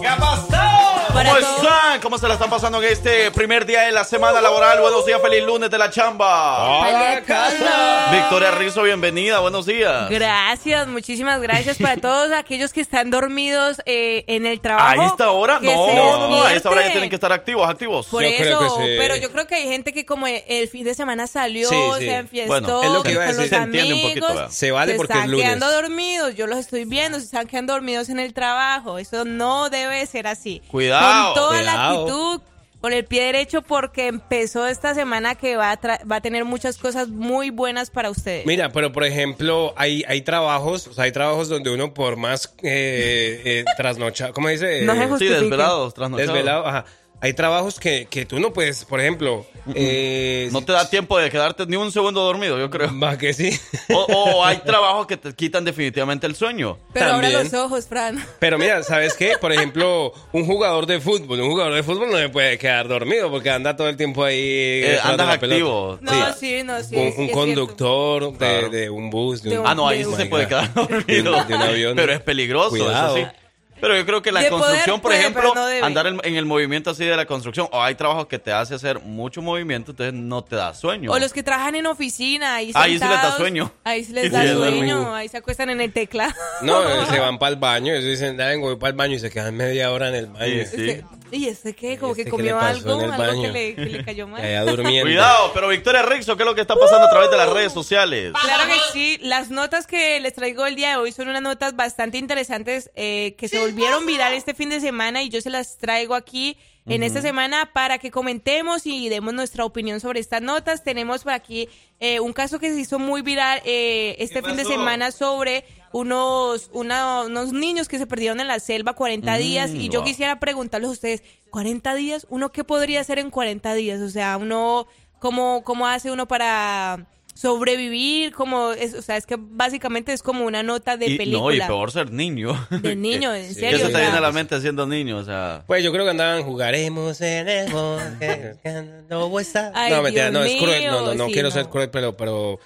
B: ¿Qué ha pasado? ¿Cómo están? ¿Cómo se la están pasando en este primer día de la semana laboral? Buenos días, feliz lunes de la chamba.
M: ¡Hola, casa!
B: Victoria Rizzo, bienvenida, buenos días.
M: Gracias, muchísimas gracias para todos aquellos que están dormidos eh, en el trabajo.
B: ¿A esta hora? No, no, no, a esta hora ya tienen que estar activos, activos.
M: Por eso, pero yo creo que hay gente que como el fin de semana salió,
L: Sí, sí.
M: se enfiestó
L: Bueno, es lo que iba a
M: con
L: decir.
M: los
L: Se entiende un
M: amigos,
L: poquito, ¿verdad? Se vale porque es
M: están
L: lunes.
M: quedando dormidos, yo los estoy viendo, se están quedando dormidos en el trabajo. Eso no debe ser así.
B: Cuidado.
M: Con toda la actitud, con el pie derecho porque empezó esta semana que va a, tra- va a tener muchas cosas muy buenas para ustedes.
L: Mira, pero por ejemplo, hay, hay trabajos, o sea, hay trabajos donde uno por más eh, eh, trasnocha, ¿cómo dice?
M: No se
L: Eh.
B: Sí, desvelados, trasnochados.
L: Desvelado, ajá.
C: Hay trabajos que, que tú no puedes, por ejemplo, eh,
B: No te da tiempo de quedarte ni un segundo dormido, yo creo.
C: Va que sí.
B: O, o hay trabajos que te quitan definitivamente el sueño.
M: Pero
C: También.
M: los ojos, Fran.
C: Pero mira, ¿sabes qué? Por ejemplo, un jugador de fútbol, un jugador de fútbol no se puede quedar dormido porque anda todo el tiempo ahí.
B: Eh, andas activo.
M: No, sí, no, sí.
C: un, conductor de,
B: Claro.
C: de un bus, de un,
B: Ah, no, ahí sí se puede quedar dormido.
C: De un- de un avión.
B: Pero es peligroso,
C: Cuidado.
B: eso sí. Pero yo creo que la
M: De poder
B: construcción, por
M: puede,
B: ejemplo,
M: no
B: andar en, en el movimiento así de la construcción, o hay trabajos que te hace hacer mucho movimiento, entonces no te da sueño.
M: O los que trabajan en oficina. Ahí,
B: Ahí sí les da
M: sentados,
B: sueño.
M: Ahí sí les da sueño. Ahí se acuestan en el teclado.
C: No, eh, se van para el baño, ellos dicen, "Ah, vengo, voy para el baño y se quedan media hora en el baño.
B: Sí, sí.
M: ¿Y este qué? Como
C: ¿Este
M: que comió algo, algo que le, que le cayó mal.
C: Y allá durmiendo.
B: Cuidado, pero Victoria Rixo, ¿qué es lo que está pasando a través de las redes sociales?
M: Claro que sí, las notas que les traigo el día de hoy son unas notas bastante interesantes eh, que se volvieron viral este fin de semana y yo se las traigo aquí en esta semana para que comentemos y demos nuestra opinión sobre estas notas. Tenemos por aquí eh, un caso que se hizo muy viral eh, este fin de semana sobre unos, una- unos niños que se perdieron en la selva 40 días y yo
B: wow.
M: quisiera preguntarles a ustedes, ¿40 días? ¿Uno qué podría hacer en 40 días? O sea, uno, ¿cómo, cómo hace uno para sobrevivir? Como es, o sea, es que básicamente es como una nota de
B: Y,
M: película.
B: no, y peor ser niño.
M: De niño, en
B: ¿Qué
M: serio.
B: se
M: o
B: te
M: sea,
B: viene a la mente siendo niño? O sea,
C: Pues yo creo que andaban, jugaremos en el bosque, no voy a estar".
M: Ay,
C: No, mentira,
M: Dios
C: no, es cruel, no, no, no
M: sí,
C: quiero
M: no.
C: ser cruel, pero, pero,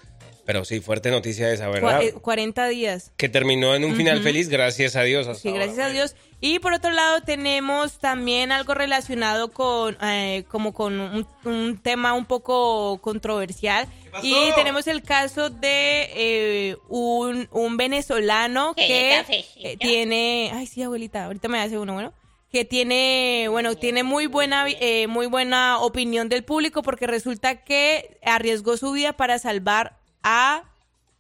C: pero sí, fuerte noticia esa, ¿verdad?
M: eh, 40 días.
C: Que terminó en un final feliz, gracias a Dios. hasta
M: Sí,
C: ahora.
M: gracias a Dios. Y por otro lado tenemos también algo relacionado con eh, como con un, un tema un poco controversial. Y tenemos el caso de eh, un, un venezolano
D: ¿Qué
M: que eh, tiene, ay sí abuelita, ahorita me hace uno, bueno, que tiene, bueno, tiene muy buena, eh, muy buena opinión del público porque resulta que arriesgó su vida para salvar a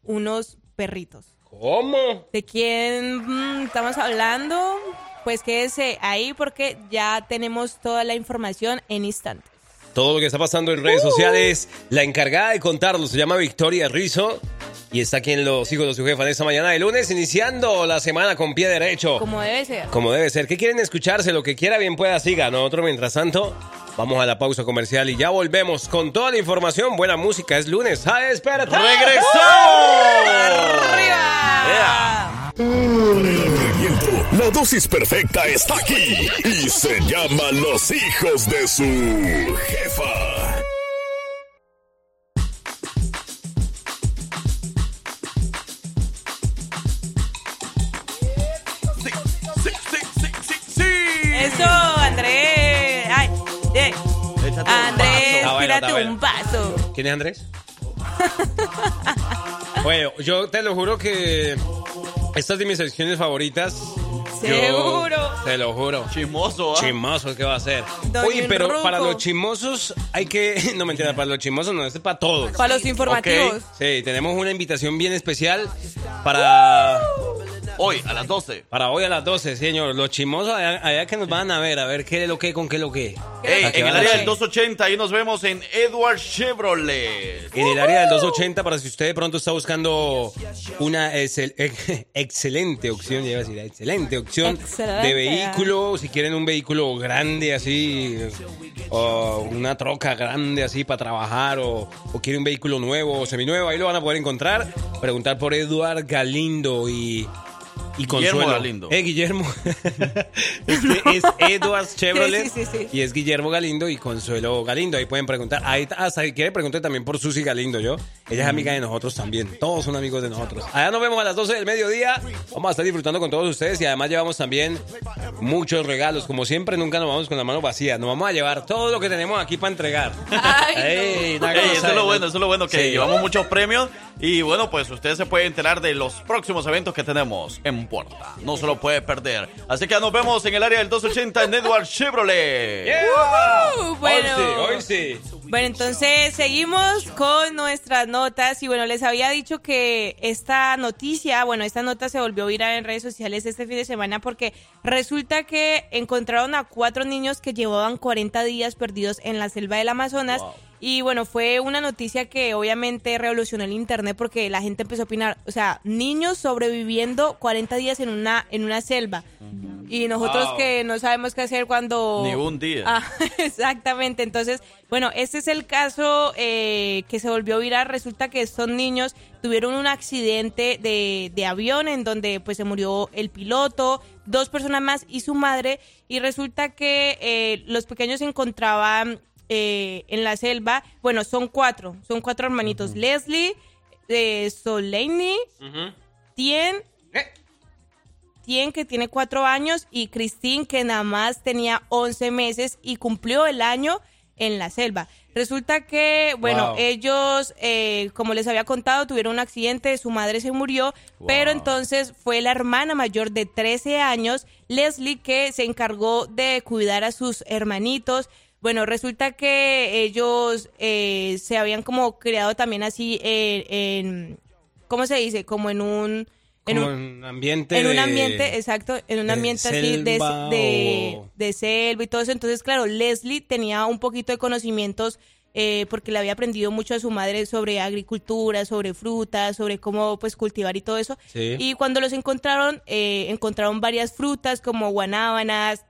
M: unos perritos.
C: ¿Cómo?
M: ¿De quién mm, estamos hablando? Pues quédese ahí porque ya tenemos toda la información en instante.
C: Todo lo que está pasando en
M: Uh.
C: redes sociales, la encargada de contarlo se llama Victoria Rizzo y está aquí en Los Hijos de su Jefa de esta mañana de lunes, iniciando la semana con pie derecho.
M: Como debe ser.
C: Como debe ser. ¿Qué quieren escucharse? Lo que quiera, bien pueda, siga. Nosotros, mientras tanto, vamos a la pausa comercial y ya volvemos con toda la información. Buena música, es lunes. ¡A despertar!
B: ¡Regresamos!
M: ¡Arriba!
G: La dosis perfecta está aquí y se llama Los hijos de su jefa.
B: Échate un
M: Andrés,
C: Está bueno,
M: tírate un paso.
C: ¿Quién es Andrés? bueno, yo te lo juro que esta es de mis secciones favoritas. Yo-
M: Seguro.
C: te lo juro.
B: Chismoso, ¿ah?
C: Chismoso, ¿qué va a hacer?
M: Doña
C: Oye, pero
M: Ruco.
C: para los chismosos hay que... No, mentira, para los chismosos no, este es para todos.
M: Para los informativos.
C: Sí, tenemos una invitación bien especial para...
B: Hoy, a las 12.
C: Para hoy a las 12, señor. Los chismosos allá, allá que nos van a ver, a ver qué es lo que, con qué es lo que.
B: Ey,
C: ¿A qué
B: en el área del 280, ahí nos vemos en Edward Chevrolet.
C: En el área del 280, para si usted de pronto está buscando una excel- ex- excelente opción, iba a decir, excelente opción
M: Excelente.
C: de vehículo, si quieren un vehículo grande así, o una troca grande así para trabajar, o, o quiere un vehículo nuevo o seminuevo, ahí lo van a poder encontrar. Preguntar por Eduard Galindo y... Y
B: Guillermo
C: Consuelo.
B: Galindo.
C: Eh, Guillermo. es que es Edward Chevrolet.
M: Sí, sí, sí.
C: Y es Guillermo Galindo y Consuelo Galindo. Ahí pueden preguntar. Ahí hasta quiere preguntar también por Susi Galindo, yo. Ella es amiga de nosotros también. Todos son amigos de nosotros. Allá nos vemos a las 12 del mediodía. Vamos a estar disfrutando con todos ustedes y además llevamos también muchos regalos. Como siempre, nunca nos vamos con la mano vacía. Nos vamos a llevar todo lo que tenemos aquí para entregar.
M: Ay, no.
C: Ey, una
B: Ey, eso es lo bueno, eso es lo bueno que
C: Sí.
B: llevamos muchos premios y bueno, pues usted se puede enterar de los próximos eventos que tenemos en puerta. No se lo puede perder. Así que ya nos vemos en el área del 280 en Edward Chevrolet.
M: Uh, bueno.
C: Hoy sí, hoy sí.
M: Bueno, entonces seguimos con nuestras notas. Y bueno, les había dicho que esta noticia, bueno, esta nota se volvió viral en redes sociales este fin de semana porque resulta que encontraron a cuatro niños que llevaban 40 días perdidos en la selva del Amazonas y bueno, fue una noticia que obviamente revolucionó el internet porque la gente empezó a opinar, o sea, niños sobreviviendo 40 días en una en una selva. Y nosotros
B: Wow.
M: que no sabemos qué hacer cuando...
B: Ni un día.
M: Ah, exactamente. Entonces, bueno, este es el caso eh, que se volvió viral. Resulta que estos niños tuvieron un accidente de, de avión en donde pues se murió el piloto, dos personas más y su madre. Y resulta que eh, los pequeños se encontraban eh, en la selva. Bueno, son cuatro, son cuatro hermanitos. Leslie, eh, Soleini, Tien, Tien, que tiene cuatro años, y Christine, que nada más tenía 11 meses y cumplió el año en la selva. Resulta que, bueno,
N: Wow.
M: ellos, eh, como les había contado, tuvieron un accidente, su madre se murió, pero entonces fue la hermana mayor de 13 años, Leslie, que se encargó de cuidar a sus hermanitos. Bueno, resulta que ellos eh, se habían como creado también así en, en- ¿cómo se dice? Como en un... en
C: Como
M: un-
C: en un ambiente
M: en un
C: de-
M: ambiente, exacto, en un
C: de
M: ambiente así de,
C: selva
M: de,
C: o-
M: de selva y todo eso. Entonces, claro, Leslie tenía un poquito de conocimientos eh, porque le había aprendido mucho a su madre sobre agricultura, sobre frutas, sobre cómo pues cultivar y todo eso.
N: Sí.
M: Y cuando los encontraron, eh, encontraron varias frutas como guanábanas,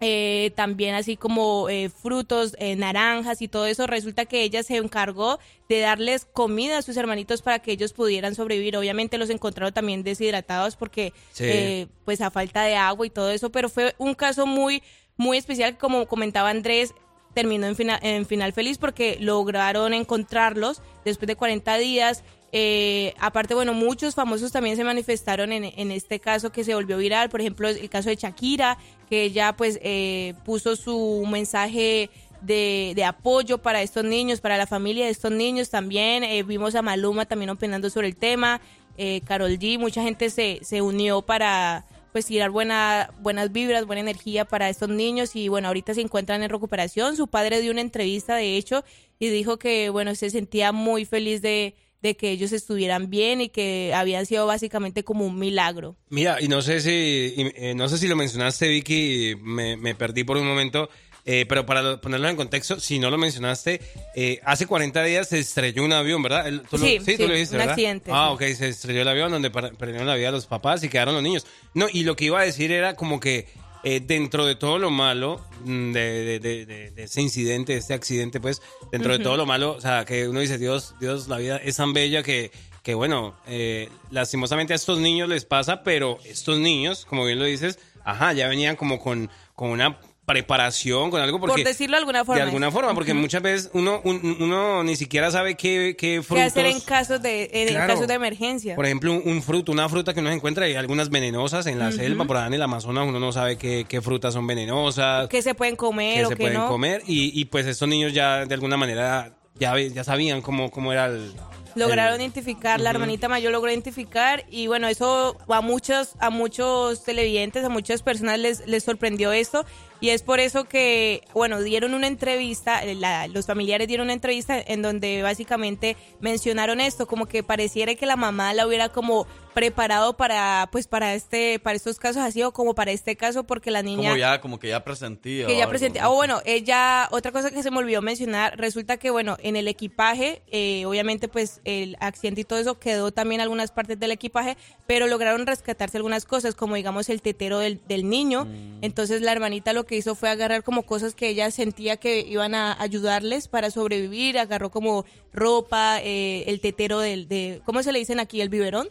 M: eh, también así como eh, frutos, eh, naranjas y todo eso. Resulta que ella se encargó de darles comida a sus hermanitos para que ellos pudieran sobrevivir. Obviamente los encontraron también deshidratados porque
N: Sí.
M: eh, pues a falta de agua y todo eso, pero fue un caso muy, muy especial, como comentaba Andrés, terminó en, fina- en final feliz porque lograron encontrarlos después de 40 días. Eh, aparte, bueno, muchos famosos también se manifestaron en, en este caso que se volvió viral. Por ejemplo, el caso de Shakira, que ella pues eh, puso su mensaje de, apoyo para estos niños, para la familia de estos niños también. Eh, vimos a Maluma también opinando sobre el tema. Eh, Carol G, mucha gente se, se unió para pues tirar buena, buenas vibras, buena energía para estos niños y bueno, ahorita se encuentran en recuperación. Su padre dio una entrevista de hecho y dijo que bueno, se sentía muy feliz de, de que ellos estuvieran bien y que habían sido básicamente como un milagro.
C: Mira, y no sé si y, eh, no sé si lo mencionaste, Vicky, me, me perdí por un momento, eh, pero para lo- ponerlo en contexto, si no lo mencionaste, eh, hace 40 días se estrelló un avión, ¿verdad? Tú lo-
M: Sí,
C: tú
M: sí,
C: lo dijiste,
M: un
C: ¿verdad?
M: accidente,
C: Ah,
M: sí.
C: ok, se estrelló el avión donde perdieron la vida los papás y quedaron los niños. No, y lo que iba a decir era como que eh, dentro de todo lo malo mm, de, de- de- de- de ese incidente, de este accidente, pues, dentro de todo lo malo, o sea, que uno dice, Dios, Dios, la vida es tan bella que, que bueno, eh, lastimosamente a estos niños les pasa, pero estos niños, como bien lo dices, ajá, ya venían como con, con una preparación, con algo porque...
M: Por decirlo de alguna forma.
C: De alguna forma, porque muchas veces uno, un- uno ni siquiera sabe qué, qué frutos...
M: ¿Qué hacer en casos de, en
C: Claro.
M: casos de emergencia?
C: Por ejemplo, un, un fruto, una fruta que uno se encuentra, hay algunas venenosas en la selva, por allá en el Amazonas, uno no sabe qué, qué frutas son venenosas,
M: ¿Qué se pueden comer o
C: se pueden
M: no?
C: comer, y, y pues estos niños ya de alguna manera ya, ya sabían cómo, cómo era el...
M: Lograron identificar, la hermanita mayor logró identificar y bueno, eso a muchos, a muchos televidentes, a muchas personas les, les sorprendió esto y es por eso que, bueno, dieron una entrevista, eh, la- los familiares dieron una entrevista en donde básicamente mencionaron esto, como que pareciera que la mamá la hubiera como preparado para, pues para este, para estos casos así o como para este caso porque la niña
B: Como ya, como que ya presentía.
M: que ya.
B: ¿no?
M: Ah, bueno, ella, otra cosa que se me olvidó mencionar, resulta que, bueno, en el equipaje, eh, obviamente, pues el accidente y todo eso quedó también algunas partes del equipaje, pero lograron rescatarse algunas cosas, como digamos el tetero del, del niño.
B: Mm.
M: Entonces la hermanita lo que hizo fue agarrar como cosas que ella sentía que iban a ayudarles para sobrevivir, agarró como ropa, eh, el tetero del, de, ¿cómo se le dicen aquí? El biberón.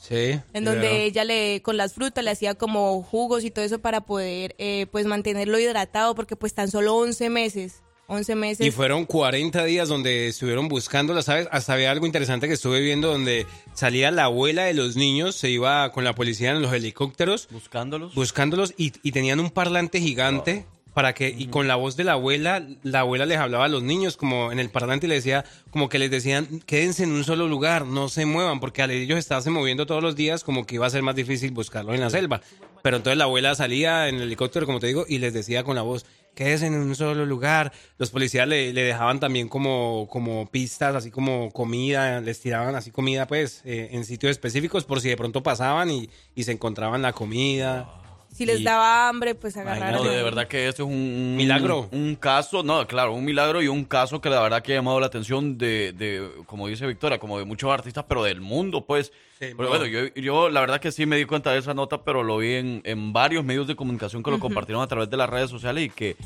C: Sí.
M: En donde
C: claro.
M: ella le, con las frutas le hacía como jugos y todo eso para poder, eh, pues, mantenerlo hidratado, porque pues tan solo 11 meses, 11 meses.
C: Y fueron 40 días donde estuvieron buscándola, ¿sabes? Hasta había algo interesante que estuve viendo donde salía la abuela de los niños, se iba con la policía en los helicópteros.
B: Buscándolos.
C: Buscándolos y, y tenían un parlante gigante para que, y con la voz de la abuela, la abuela les hablaba a los niños como en el parlante y le decía, como que les decían, quédense en un solo lugar, no se muevan, porque al ellos estarse moviendo todos los días, como que iba a ser más difícil buscarlos en la selva. Pero entonces la abuela salía en el helicóptero, como te digo, y les decía con la voz, quédense en un solo lugar. Los policías le, le dejaban también como, como pistas, así como comida, les tiraban así comida, pues, eh, en sitios específicos por si de pronto pasaban y, y se encontraban la comida.
M: si les
B: Y-
M: daba hambre, pues agarraron.
B: no, de verdad que este es un, un-
C: Milagro.
B: Un, caso, no, claro, un milagro y un caso que la verdad que ha llamado la atención de, de, como dice Victoria, como de muchos artistas, pero del mundo, pues. Pero
C: no.
B: bueno, yo, yo la verdad que sí me di cuenta de esa nota, pero lo vi en, en varios medios de comunicación que lo compartieron a través de las redes sociales y que,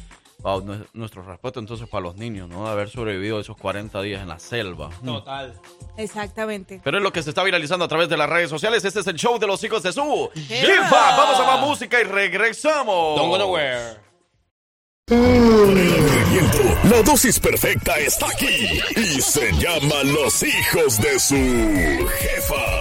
B: wow, nue- nuestro respeto entonces para los niños, ¿no? De haber sobrevivido esos 40 días en la selva.
C: Total.
M: Exactamente.
B: Pero es lo que se está viralizando a través de las redes sociales. Este es el show de los hijos de su
M: Jefa.
B: Jefa. Vamos a más música y regresamos.
C: Don't go nowhere.
G: La dosis perfecta está aquí y se llama Los hijos de su jefa.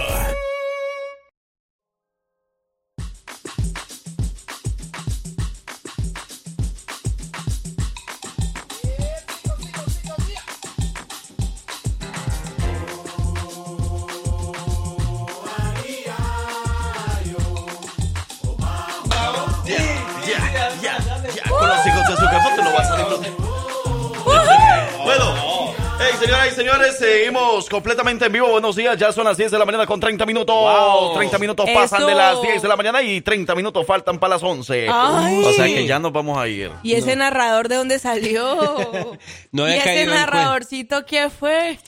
B: Señoras y señores, seguimos completamente en vivo. Buenos días, ya son las 10 de la mañana con 30 minutos.
C: Wow.
B: 30 minutos pasan
M: Eso.
B: de las 10 de la mañana y 30 minutos faltan para las 11.
M: Ay.
B: O sea que ya nos vamos a ir.
M: ¿Y ese narrador de dónde salió?
C: No
M: ¿Y ese narradorcito qué fue?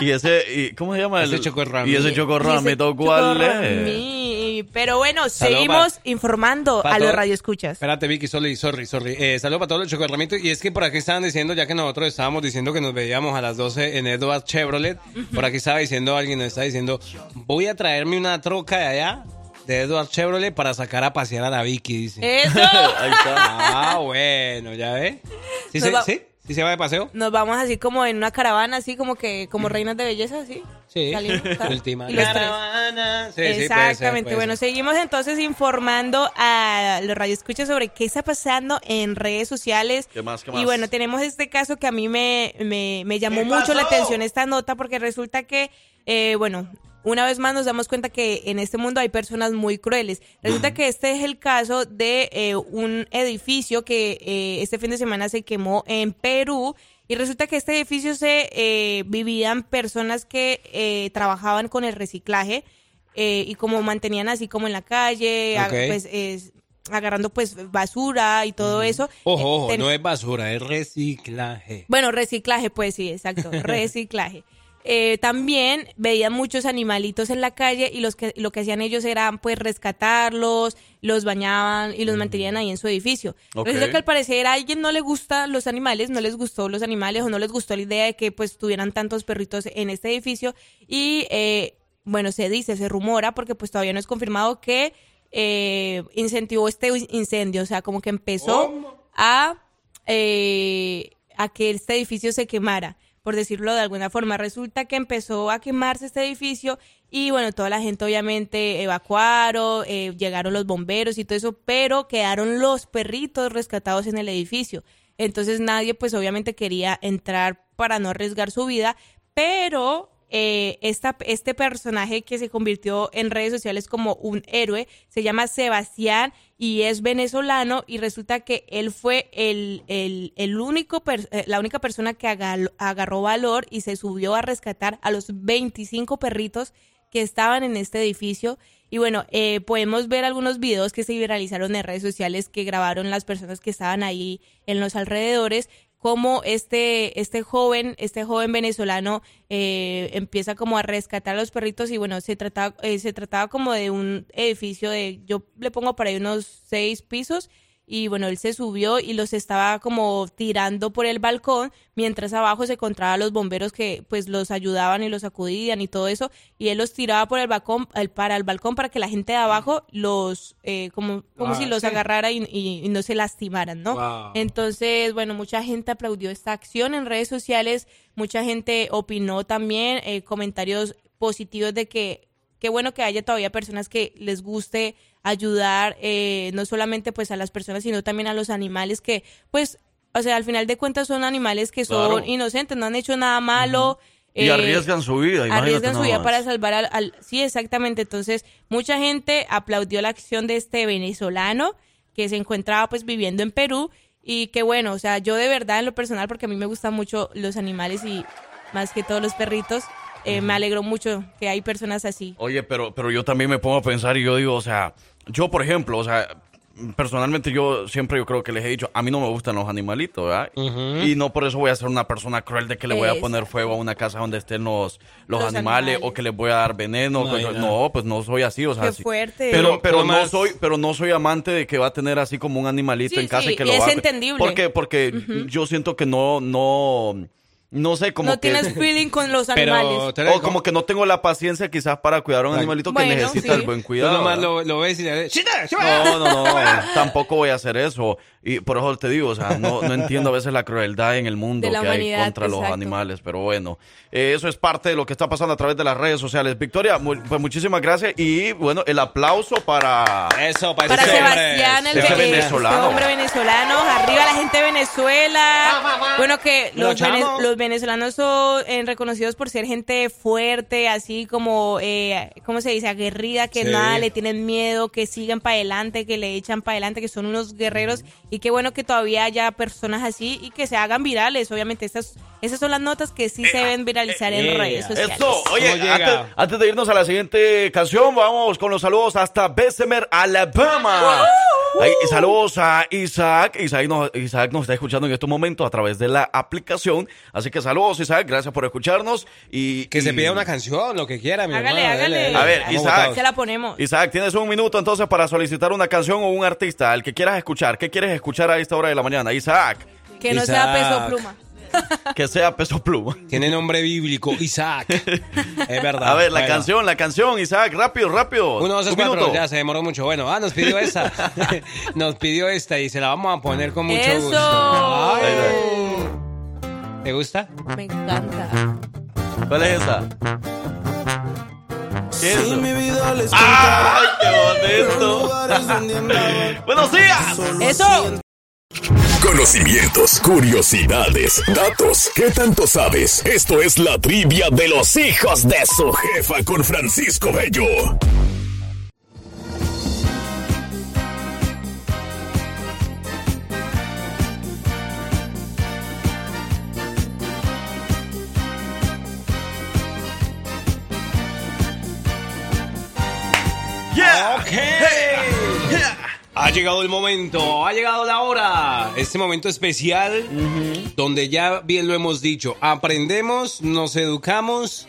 B: Y ese, y, ¿cómo se llama?
C: Ese
B: El-
C: chocorrami.
B: Y ese
M: Ese
B: chocorramito, ¿cuál es?
M: Pero bueno, seguimos
C: pa-
M: informando
C: pa'
M: a los radioescuchas.
C: Espérate, Vicky, sorry, sorry, sorry. Eh, saludos para todos los chocorramitos. Y es que por aquí estaban diciendo, ya que nosotros estábamos diciendo que nos veíamos a las 12 en Edward Chevrolet, por aquí estaba diciendo alguien, nos está diciendo, voy a traerme una troca de allá, de Edward Chevrolet, para sacar a pasear a la Vicky, dice.
M: ¡Eso!
B: Ahí está.
C: Ah, bueno, ya ves. ¿Sí,
M: va-
C: ¿Sí? ¿Sí se va de paseo?
M: Nos vamos así como en una caravana, así como que como reinas de belleza, así.
C: Sí.
M: Salimos.
C: Última
M: Y los tres.
C: caravana. Sí, sí, puede ser,
M: Exactamente.
C: puede
M: bueno,
C: ser.
M: seguimos entonces informando a los radioescuchas sobre qué está pasando en redes sociales.
B: ¿Qué más, qué
M: Y
B: más?
M: bueno, tenemos este caso que a mí me, me, me llamó
B: ¿Qué
M: mucho la atención esta nota porque resulta que, eh, bueno, una vez más nos damos cuenta que en este mundo hay personas muy crueles. Resulta que este es el caso de eh, un edificio que eh, este fin de semana se quemó en Perú. Y resulta que este edificio se eh, vivían personas que eh, trabajaban con el reciclaje eh, y como mantenían así como en la calle, pues es- agarrando pues basura y todo eso.
C: Ojo,
M: Eh,
C: ojo,
M: ten-
C: no es basura, es reciclaje.
M: bueno, reciclaje, pues sí, exacto, reciclaje. Eh, también veían muchos animalitos en la calle y los que lo que hacían ellos era pues rescatarlos, los bañaban y los mantenían ahí en su edificio.
B: Ok.
M: Resulta que al parecer a alguien no le gustan los animales, no les gustó los animales o no les gustó la idea de que pues tuvieran tantos perritos en este edificio. Y eh, bueno, se dice, se rumora porque pues todavía no es confirmado que eh, incentivó este incendio, o sea, como que empezó a, eh, a que este edificio se quemara, por decirlo de alguna forma. Resulta que empezó a quemarse este edificio y bueno, toda la gente obviamente evacuaron, eh, llegaron los bomberos y todo eso, pero quedaron los perritos rescatados en el edificio. Entonces nadie pues obviamente quería entrar para no arriesgar su vida, pero eh, este personaje que se convirtió en redes sociales como un héroe se llama Sebastián y es venezolano y resulta que él fue el, el, el único per- eh, la única persona que agarró valor y se subió a rescatar a los 25 perritos que estaban en este edificio. Y bueno, eh, podemos ver algunos videos que se viralizaron en redes sociales que grabaron las personas que estaban ahí en los alrededores cómo este, este joven, este joven venezolano eh, empieza como a rescatar a los perritos y bueno, se trataba, eh, se trataba como de un edificio de, yo le pongo para ahí unos seis pisos y bueno, él se subió y los estaba como tirando por el balcón, mientras abajo se encontraban los bomberos que pues los ayudaban y los acudían y todo eso, y él los tiraba por el balcón, el- para el balcón para que la gente de abajo los, eh, como, como
C: Ah,
M: si los
C: sí.
M: agarrara y, y- y no se lastimaran, ¿no?
C: Wow.
M: Entonces, bueno, mucha gente aplaudió esta acción en redes sociales, mucha gente opinó también, eh, comentarios positivos de que qué bueno que haya todavía personas que les guste ayudar, eh, no solamente pues a las personas, sino también a los animales que, pues, o sea, al final de cuentas son animales que son
B: Claro.
M: inocentes, no han hecho nada malo.
B: Y
M: eh,
B: arriesgan su vida,
M: Arriesgan su vida para salvar al, al- Sí, exactamente. Entonces, mucha gente aplaudió la acción de este venezolano que se encontraba pues viviendo en Perú. Y qué bueno, o sea, yo de verdad en lo personal, porque a mí me gustan mucho los animales y más que todos los perritos, eh, me alegro mucho que hay personas así.
B: Oye, pero, pero yo también me pongo a pensar y yo digo, o sea, yo por ejemplo, o sea, personalmente yo siempre yo creo que les he dicho, a mí no me gustan los animalitos, ¿verdad? Y no por eso voy a ser una persona cruel de que le voy a
M: Es-
B: poner fuego a una casa donde estén los, los,
M: Los
B: animales,
M: animales.
B: o que les voy a dar veneno.
C: No,
B: pues no soy así, o sea,
M: Qué fuerte.
B: Pero, pero no soy, pero no soy amante de que va a tener así como un animalito
M: Sí,
B: en casa
M: sí,
B: y que lo
M: es
B: va a...
M: entendible.
B: Porque, porque yo siento que no, no, no sé, como
M: no
B: que...
M: tienes feeling con los
C: Pero
M: animales.
C: te-
B: O como que no tengo la paciencia quizás para cuidar a un animalito que necesita
M: sí.
B: el buen
C: Tú
B: cuidado.
C: nomás lo, lo ves y le ¡Chita!
B: No, no, no, tampoco voy a hacer eso. Y por eso te digo, o sea, no, no entiendo a veces la crueldad en el mundo que hay contra los
M: exacto.
B: animales, pero bueno, eh, eso es parte de lo que está pasando a través de las redes sociales. Victoria, mu- pues muchísimas gracias y bueno, el aplauso para...
C: Eso, para,
M: Para
C: ese hombre.
M: Sebastián, el
B: ese
M: ve-
B: venezolano.
M: este hombre venezolano. Arriba la gente de Venezuela. Bueno, que
C: Lo
M: los, los venezolanos son eh, reconocidos por ser gente fuerte, así como, eh, ¿cómo se dice? Aguerrida, que
C: Sí.
M: nada le tienen miedo, que siguen para adelante, que le echan para adelante, que son unos guerreros. Y qué bueno que todavía haya personas así y que se hagan virales. Obviamente, estas, esas son las notas que sí se deben viralizar en
C: eh,
M: redes sociales.
B: Eso, oye, antes, antes de irnos a la siguiente canción, vamos con los saludos hasta Bessemer, Alabama. Ahí, saludos a Isaac. Isaac nos, Isaac nos está escuchando en estos momentos a través de la aplicación. Así que saludos, Isaac. Gracias por escucharnos. Y,
C: Que se pida una canción, lo que quiera, mi
M: Hágale,
C: hermano,
M: hágale.
C: dele.
B: A ver, Isaac.
M: Se la ponemos.
B: Isaac, tienes un minuto entonces para solicitar una canción o un artista, el que quieras escuchar. ¿Qué quieres escuchar a esta hora de la mañana? Isaac,
M: Que no sea peso
C: Isaac.
M: pluma.
B: que sea peso pluma.
C: Tiene nombre bíblico, Isaac. es verdad.
B: A ver, la
C: Bueno.
B: canción, la canción, Isaac, rápido, rápido.
C: Uno, dos, tres,
B: Un
C: cuatro.
B: minuto.
C: Ya se demoró mucho. Bueno, ah, nos pidió esta. nos pidió esta y se la vamos a poner con mucho
M: ¡Eso!
C: gusto. Ay. ¿Te gusta?
M: Me encanta.
B: ¿Cuál es esa? ¿Qué es eso?
A: mi vida les
B: ¡Ay, qué bonito! ¡Buenos días!
M: Eso.
G: Conocimientos, curiosidades, datos. ¿Qué tanto sabes? Esto es la trivia de los hijos de su jefa con Francisco Bello.
C: Ok. Ha llegado el momento, ha llegado la hora. Este momento especial donde ya bien lo hemos dicho. Aprendemos, nos educamos.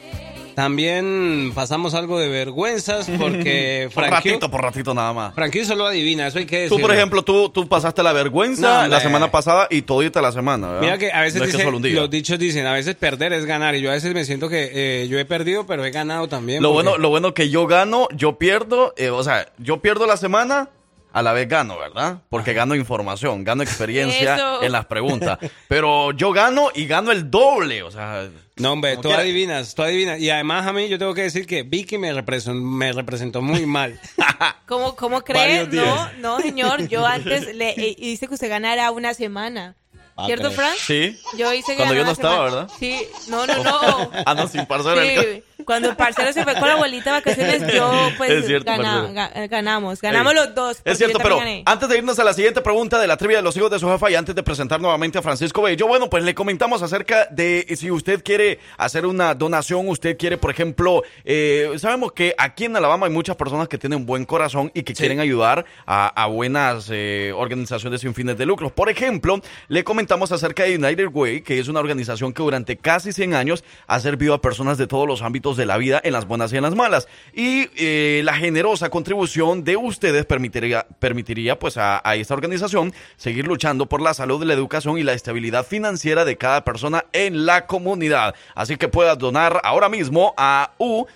C: También pasamos algo de vergüenzas porque
B: Por
C: Frankie,
B: ratito, por ratito nada más.
C: Frankie solo adivina, eso hay que
B: Tú,
C: decirlo.
B: por ejemplo, tú, tú pasaste la vergüenza
C: No,
B: la semana pasada y todita la semana, ¿verdad?
C: Mira que a veces
B: No es que
C: dice-
B: solo un día.
C: los dichos dicen, a veces perder es ganar. Y yo a veces me siento que eh, yo he perdido, pero he ganado también.
B: Lo
C: porque-
B: bueno, lo bueno que yo gano, yo pierdo, eh, o sea, yo pierdo la semana, a la vez gano, ¿verdad? Porque gano información, gano experiencia
M: Eso.
B: en las preguntas. Pero yo gano y gano el doble, o sea.
C: No, hombre, tú
B: quiera.
C: adivinas, tú adivinas. Y además a mí yo tengo que decir que Vicky me, representó, me representó muy mal.
M: ¿Cómo, cómo cree?
C: Varios días.
M: No, no, señor. Yo antes le eh, hice que usted ganara una semana.
C: Ah,
M: ¿Cierto,
C: crees.
M: Fran?
B: Sí.
M: Yo hice que
B: Cuando yo no estaba,
M: semana.
B: ¿verdad?
M: Sí, no, no, no.
B: Ah, no, sin parcero.
M: Sí, cuando el parcero se fue con la abuelita de vacaciones, yo pues
B: Es cierto,
M: gana-
B: parcero.
M: ga- ganamos. Ganamos
B: Ey.
M: los dos.
B: Es cierto, pero
M: gané.
B: antes de irnos a la siguiente pregunta de la trivia de los hijos de su jefa y antes de presentar nuevamente a Francisco Bello, bueno, pues le comentamos acerca de si usted quiere hacer una donación, usted quiere, por ejemplo, eh, sabemos que aquí en Alabama hay muchas personas que tienen buen corazón y que quieren ayudar a, a buenas eh, organizaciones sin fines de lucro. Por ejemplo, le comentamos acerca de United Way, que es una organización que durante casi 100 años ha servido a personas de todos los ámbitos de la vida, en las buenas y en las malas. Y eh, la generosa contribución de ustedes permitiría, permitiría pues a, a esta organización seguir luchando por la salud, la educación y la estabilidad financiera de cada persona en la comunidad. Así que puedas donar ahora mismo a uwca.org.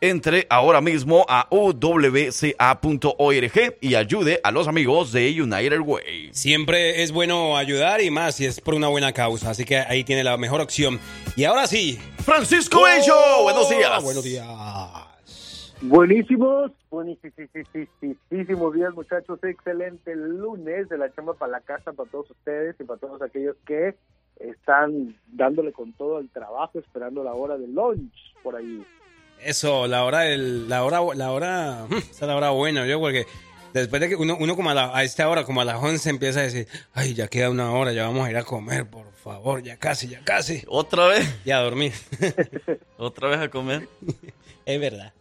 B: Entre ahora mismo a uwca.org y ayude a los amigos de United Way.
C: Siempre es bueno ayudar y más si es por una buena causa. Así que ahí tiene la mejor opción. Y ahora sí.
B: Francisco Bello, buenos días.
C: Buenos días.
O: Buenísimos, buenísimos días muchachos, excelente lunes de la chamba para la casa para todos ustedes y para todos aquellos que están dándole con todo el trabajo, esperando la hora del lunch por ahí.
C: Eso, la hora del, la hora, la hora, esa es la hora buena, yo, porque después de que uno, uno como a, la- a esta hora, como a las 11 empieza a decir, ay, ya queda una hora, ya vamos a ir a comer, por favor, ya casi, ya casi.
B: ¿Otra vez?
C: Y a dormir.
B: ¿Otra vez a comer?
C: es verdad.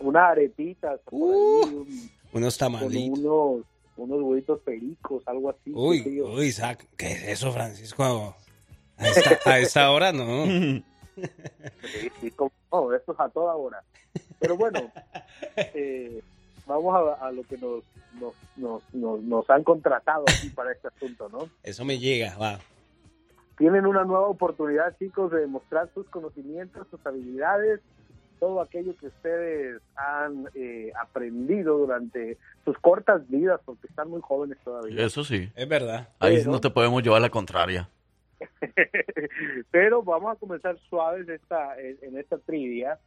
O: unas aretitas, por
C: Uh.
O: ahí,
C: Unos tamalitos.
O: unos, unos huevitos pericos, algo así.
C: Uy, uy, Isaac, ¿qué es eso, Francisco? A esta, a esta hora no.
O: Sí, como- no, eso es a toda hora. Pero bueno, eh, vamos a, a lo que nos, nos, nos, nos, nos han contratado aquí para este asunto, ¿no?
C: Eso me llega, va.
O: Tienen una nueva oportunidad, chicos, de demostrar sus conocimientos, sus habilidades, todo aquello que ustedes han eh, aprendido durante sus cortas vidas, porque están muy jóvenes todavía.
B: Eso sí.
C: Es verdad.
B: Ahí
O: Pero-
B: no te podemos llevar la contraria.
O: Pero vamos a comenzar suaves esta, en, esta trivia.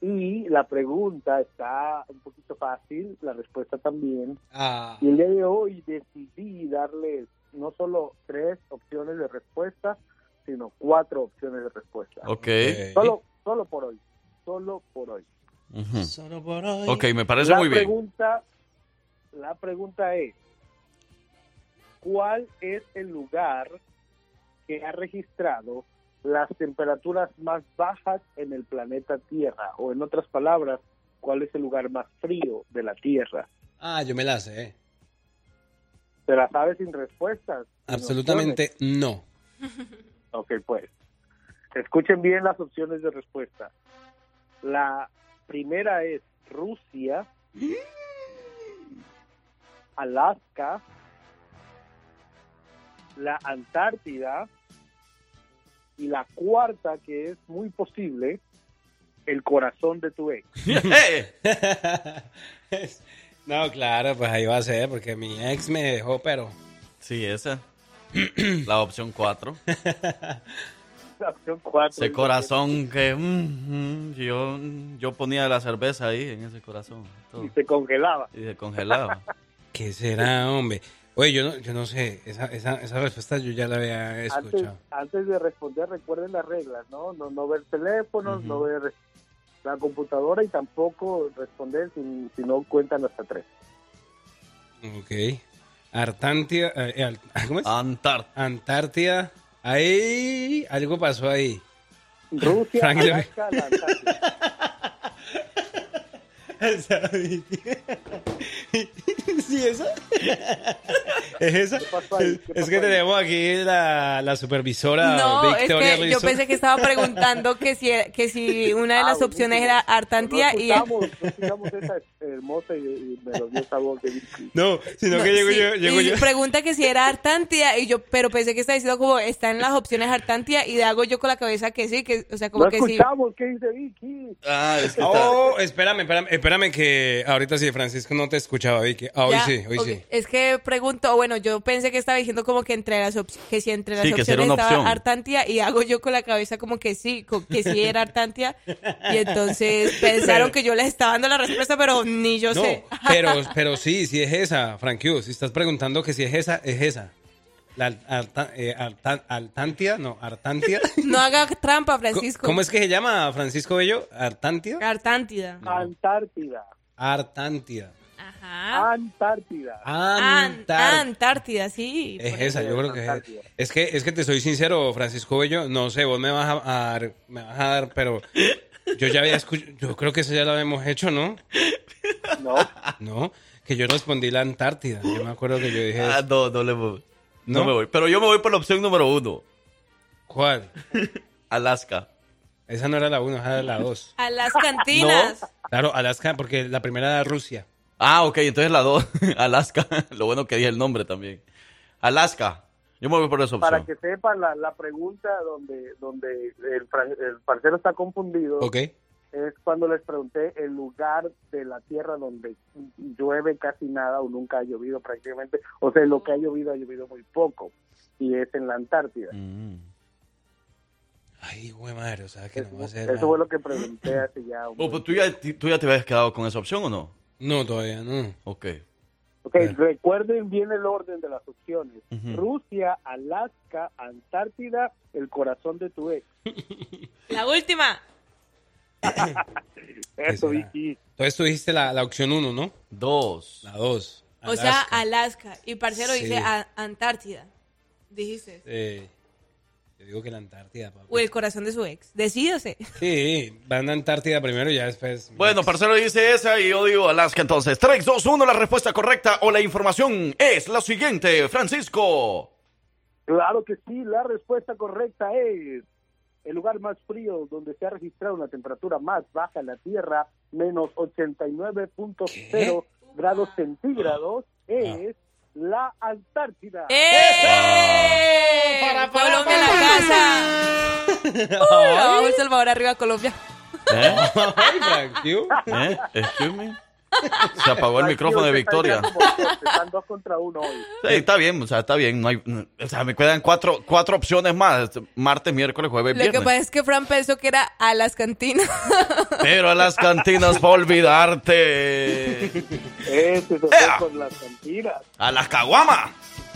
O: Y la pregunta está un poquito fácil, la respuesta también.
C: Ah,
O: Y el día de hoy decidí darles no solo tres opciones de respuesta, sino cuatro opciones de respuesta.
B: Ok.
O: Solo, solo por hoy. Solo por hoy.
C: Solo por hoy.
B: Ok, me parece
O: la
B: muy bien.
O: pregunta, La pregunta es, ¿cuál es el lugar que ha registrado las temperaturas más bajas en el planeta Tierra? O en otras palabras, ¿cuál es el lugar más frío de la Tierra?
C: Ah, yo me la sé.
O: ¿Se la sabe sin respuestas? sin
C: Absolutamente no.
O: Ok, pues. Escuchen bien las opciones de respuesta. La primera es Rusia, Alaska, la Antártida y la cuarta, que es muy posible, el corazón de tu ex.
C: no, claro, pues ahí va a ser, porque mi ex me dejó, pero...
B: Sí, esa. La opción 4.
O: La opción cuatro.
B: Ese corazón que mm, mm, yo, yo ponía la cerveza ahí en ese corazón. todo.
O: Y se congelaba.
B: Y se congelaba.
C: ¿Qué será, hombre? Oye, yo no, yo no sé, esa, esa, esa respuesta yo ya la había escuchado.
O: antes de responder, recuerden las reglas, ¿no? No, no ver teléfonos, no ver la computadora y tampoco responder si, si no cuentan hasta tres.
C: Ok. Artantida, eh, ¿cómo es?
B: Antártida.
C: Antártida. Ahí, algo pasó ahí.
O: Rusia, Alaska, la Antártida.
C: ¿Sí, esa? ¿Es esa? Es que tenemos aquí la, la supervisora
M: No, es
C: Victoria
M: que yo pensé que estaba preguntando que si, que si una de
O: Ah,
M: las opciones
O: buenísimo.
M: era Artantía
O: no
M: y...
O: escuchamos, no escuchamos esa hermosa y, y melodiosa voz de Vicky.
C: No, sino
M: No,
C: que llego
M: sí,
C: yo, llego
M: y
C: yo.
M: pregunta que si era Artantía y yo, pero pensé que estaba diciendo como está en las opciones Artantía y hago yo con la cabeza que sí, que, o sea, como
O: No
M: que sí.
O: escuchamos qué dice Vicky.
B: Ah, es que
C: Oh, espérame, espérame, espérame que ahorita sí, Francisco, no te escuchaba, Vicky. Ah, hoy
M: Ya,
C: sí, hoy
M: ok.
C: sí.
M: Es que pregunto, bueno, yo pensé que estaba diciendo como que entre las opciones, que si entre las
B: Sí,
M: opciones estaba
B: opción.
M: Artantia y hago yo con la cabeza como que sí, que sí era Artantia y entonces pensaron
C: Pero-
M: que yo les estaba dando la respuesta, pero ni yo
C: No,
M: sé.
C: pero, pero sí, sí es esa, Frank Hughes. Si estás preguntando que si es esa, es esa. La alta- eh, alta- Altantia, no, Artantia.
M: No haga trampa, Francisco.
C: ¿Cómo es que se llama, Francisco Bello? ¿Artantia?
M: Artántida.
O: Antártida.
C: Artantida.
M: Ajá.
O: Antártida.
M: Antártida, sí.
C: Es esa, yo creo que es. Es que, es que te soy sincero, Francisco Bello, no sé, vos me vas a, a dar, me vas a dar, pero yo ya había escuchado, yo creo que eso ya lo habíamos hecho, ¿no?
O: No.
C: No, que yo respondí la Antártida. Yo me acuerdo que yo dije,
B: Ah, no, no le voy. No
C: ¿No?
B: me voy. Pero yo me voy por la opción número uno.
C: ¿cuál?
B: Alaska.
C: Esa no era la 1, esa era la 2.
M: A las cantinas.
C: Claro, Alaska, porque la primera era Rusia.
B: Ah, ok, entonces la dos. Alaska. Lo bueno que dije el nombre también. Alaska. Yo me voy por esa opción.
O: Para que sepan la, la pregunta donde donde el, el parcero está confundido
C: Ok.
O: es cuando les pregunté el lugar de la tierra donde llueve casi nada o nunca ha llovido prácticamente. O sea, lo que ha llovido ha llovido muy poco y es en la Antártida.
B: Mm.
C: Ay, güey, madre, o sea, que no va a ser.
O: Eso fue lo que pregunté hace ya un
B: Oh, pues ¿tú, ya, tú ya te habías quedado con esa opción o no?
C: No, todavía no.
B: Ok.
O: Ok, recuerden bien el orden de las opciones. Rusia, Alaska, Antártida, el corazón de tu ex.
M: La última.
O: Eso? Vicky.
C: Entonces tú dijiste la, la opción 1, ¿no?
B: Dos.
C: La 2.
M: O sea, Alaska. Y parcero
C: Sí.
M: dice a- Antártida. Dijiste.
C: Eh, Yo digo que la Antártida, papi.
M: O el corazón de su ex. Decídase.
C: Sí, van a Antártida primero y ya después.
B: Bueno, parcero dice esa y yo digo Alaska entonces. 3, 2, 1, la respuesta correcta o la información es la siguiente, Francisco.
O: Claro que sí, la respuesta correcta es el lugar más frío donde se ha registrado una temperatura más baja en la Tierra, menos 89.0 grados centígrados, es la Antártida.
M: ¡Eh! Colombia en la casa. Uy, abajo El Salvador, arriba Colombia.
B: ¿Eh? ¿Eh? Excuse me. Se apagó el micrófono de Victoria.
O: Están dos contra uno hoy.
B: Sí, está bien, o sea, está bien. No hay, o sea, me quedan cuatro, cuatro opciones más. Martes, miércoles, jueves,
M: Lo que
B: viernes.
M: pasa es que Fran pensó que era a las cantinas.
B: Pero a las cantinas para olvidarte.
O: Ese se fue
B: Ea.
O: con las cantinas.
B: A las caguamas.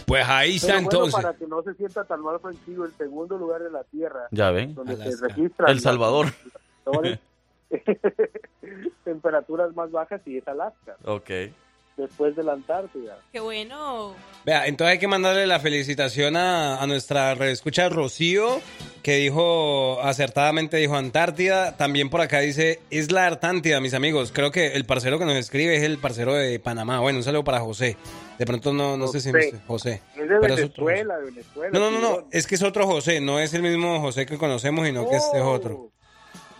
C: Pues ahí está
O: bueno,
C: entonces.
O: para que no se sienta tan mal Francisco, el segundo lugar de la Tierra,
B: Ya ven.
O: donde
C: Alaska.
O: se registran
B: El Salvador.
O: temperaturas más bajas y es Alaska,
B: Ok.
O: después de la Antártida.
M: Qué bueno.
C: Vea, entonces hay que mandarle la felicitación a, a nuestra escucha Rocío, que dijo acertadamente, dijo Antártida. También por acá dice, es la Artántida, mis amigos. Creo que el parcero que nos escribe es el parcero de Panamá. Bueno, un saludo para José. De pronto no, no sé si
O: José.
C: me- José.
O: Es de
C: Pero es otro
O: Venezuela, de Venezuela.
C: No, no, no, no, es que es otro José, no es el mismo José que conocemos, sino que este es otro.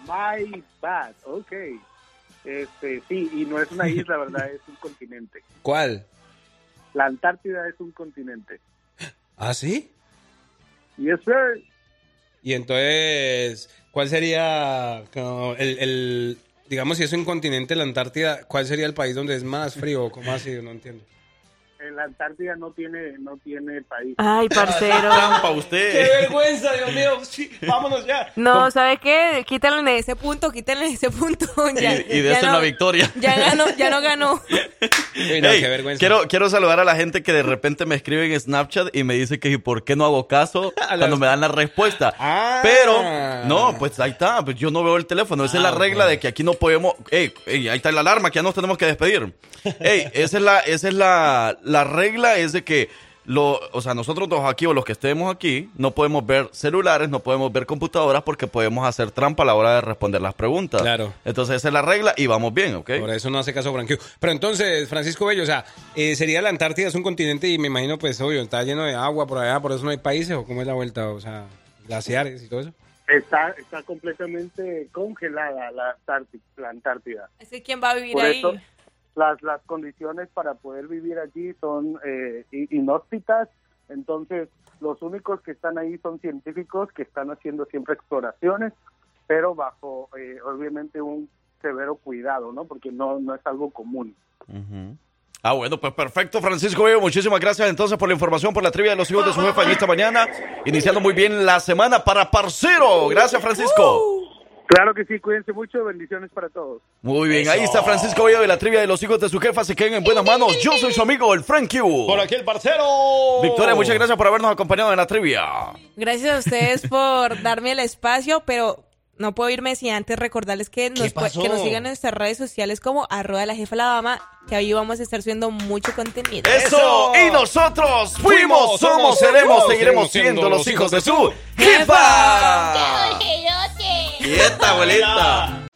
O: My bad, ok. Este, sí, y no es una isla, ¿verdad? Es un continente.
C: ¿Cuál?
O: La Antártida es un continente.
C: ¿Ah, sí?
O: Yes, sir.
C: Y entonces, ¿cuál sería como el, el- digamos, si es un continente, la Antártida, ¿cuál sería el país donde es más frío? ¿Cómo así? No entiendo.
O: En la Antártida no tiene, no tiene país.
M: Ay, parcero.
B: Trampa usted.
C: vergüenza, Dios mío! Sí, vámonos ya.
M: No, ¿sabe qué? Quítenle de ese punto, quítenle de ese punto. Ya,
B: y, y de eso
M: no,
B: la victoria.
M: Ya ganó, ya no ganó.
C: Uy, no,
B: Ey,
C: qué vergüenza.
B: quiero, quiero saludar a la gente que de repente me escribe en Snapchat y me dice que ¿y por qué no hago caso cuando me dan la respuesta.
C: Ah.
B: Pero, no, pues ahí está, pues yo no veo el teléfono. Esa es la
C: Ah,
B: regla de que aquí no podemos. Ey, ey, ahí está la alarma, que ya nos tenemos que despedir. Ey, esa es la, esa es la, la regla, es de que lo, o sea, nosotros dos aquí o los que estemos aquí, no podemos ver celulares, no podemos ver computadoras porque podemos hacer trampa a la hora de responder las preguntas.
C: Claro.
B: Entonces esa es la regla y vamos bien, ¿ok?
C: Por eso no hace caso Frankie. Pero entonces, Francisco Bello, o sea, eh, sería la Antártida, es un continente y me imagino, pues, obvio, está lleno de agua por allá, por eso no hay países, o cómo es la vuelta, o sea, glaciares y todo eso.
O: Está, está completamente congelada la, Antárti- la Antártida.
M: Es que ¿quién va a vivir
O: Por
M: ahí?
O: eso las, las condiciones para poder vivir allí son eh, inhóspitas, entonces los únicos que están ahí son científicos que están haciendo siempre exploraciones, pero bajo eh, obviamente un severo cuidado, ¿no? Porque no, no es algo común.
B: Ah, bueno, pues perfecto, Francisco. Muchísimas gracias entonces por la información, por la trivia de los hijos de su jefa en esta mañana. Iniciando muy bien la semana para Parcero. Gracias, Francisco.
O: Claro que sí, cuídense mucho, bendiciones para todos.
B: Muy bien, ahí está Francisco Bello de la trivia de los hijos de su jefa. Se queden en buenas manos. Yo soy su amigo, el Frank Q.
C: Por aquí el parcero.
B: Victoria, muchas gracias por habernos acompañado en la trivia.
M: Gracias a ustedes por darme el espacio, pero no puedo irme sin antes recordarles que nos, que nos sigan en nuestras redes sociales como arroba la jefa la dama, que ahí vamos a estar subiendo mucho contenido.
B: Eso, y nosotros fuimos, somos, seremos, seguiremos siendo los hijos de su jefa.
D: ¡Qué
B: esta abuelita.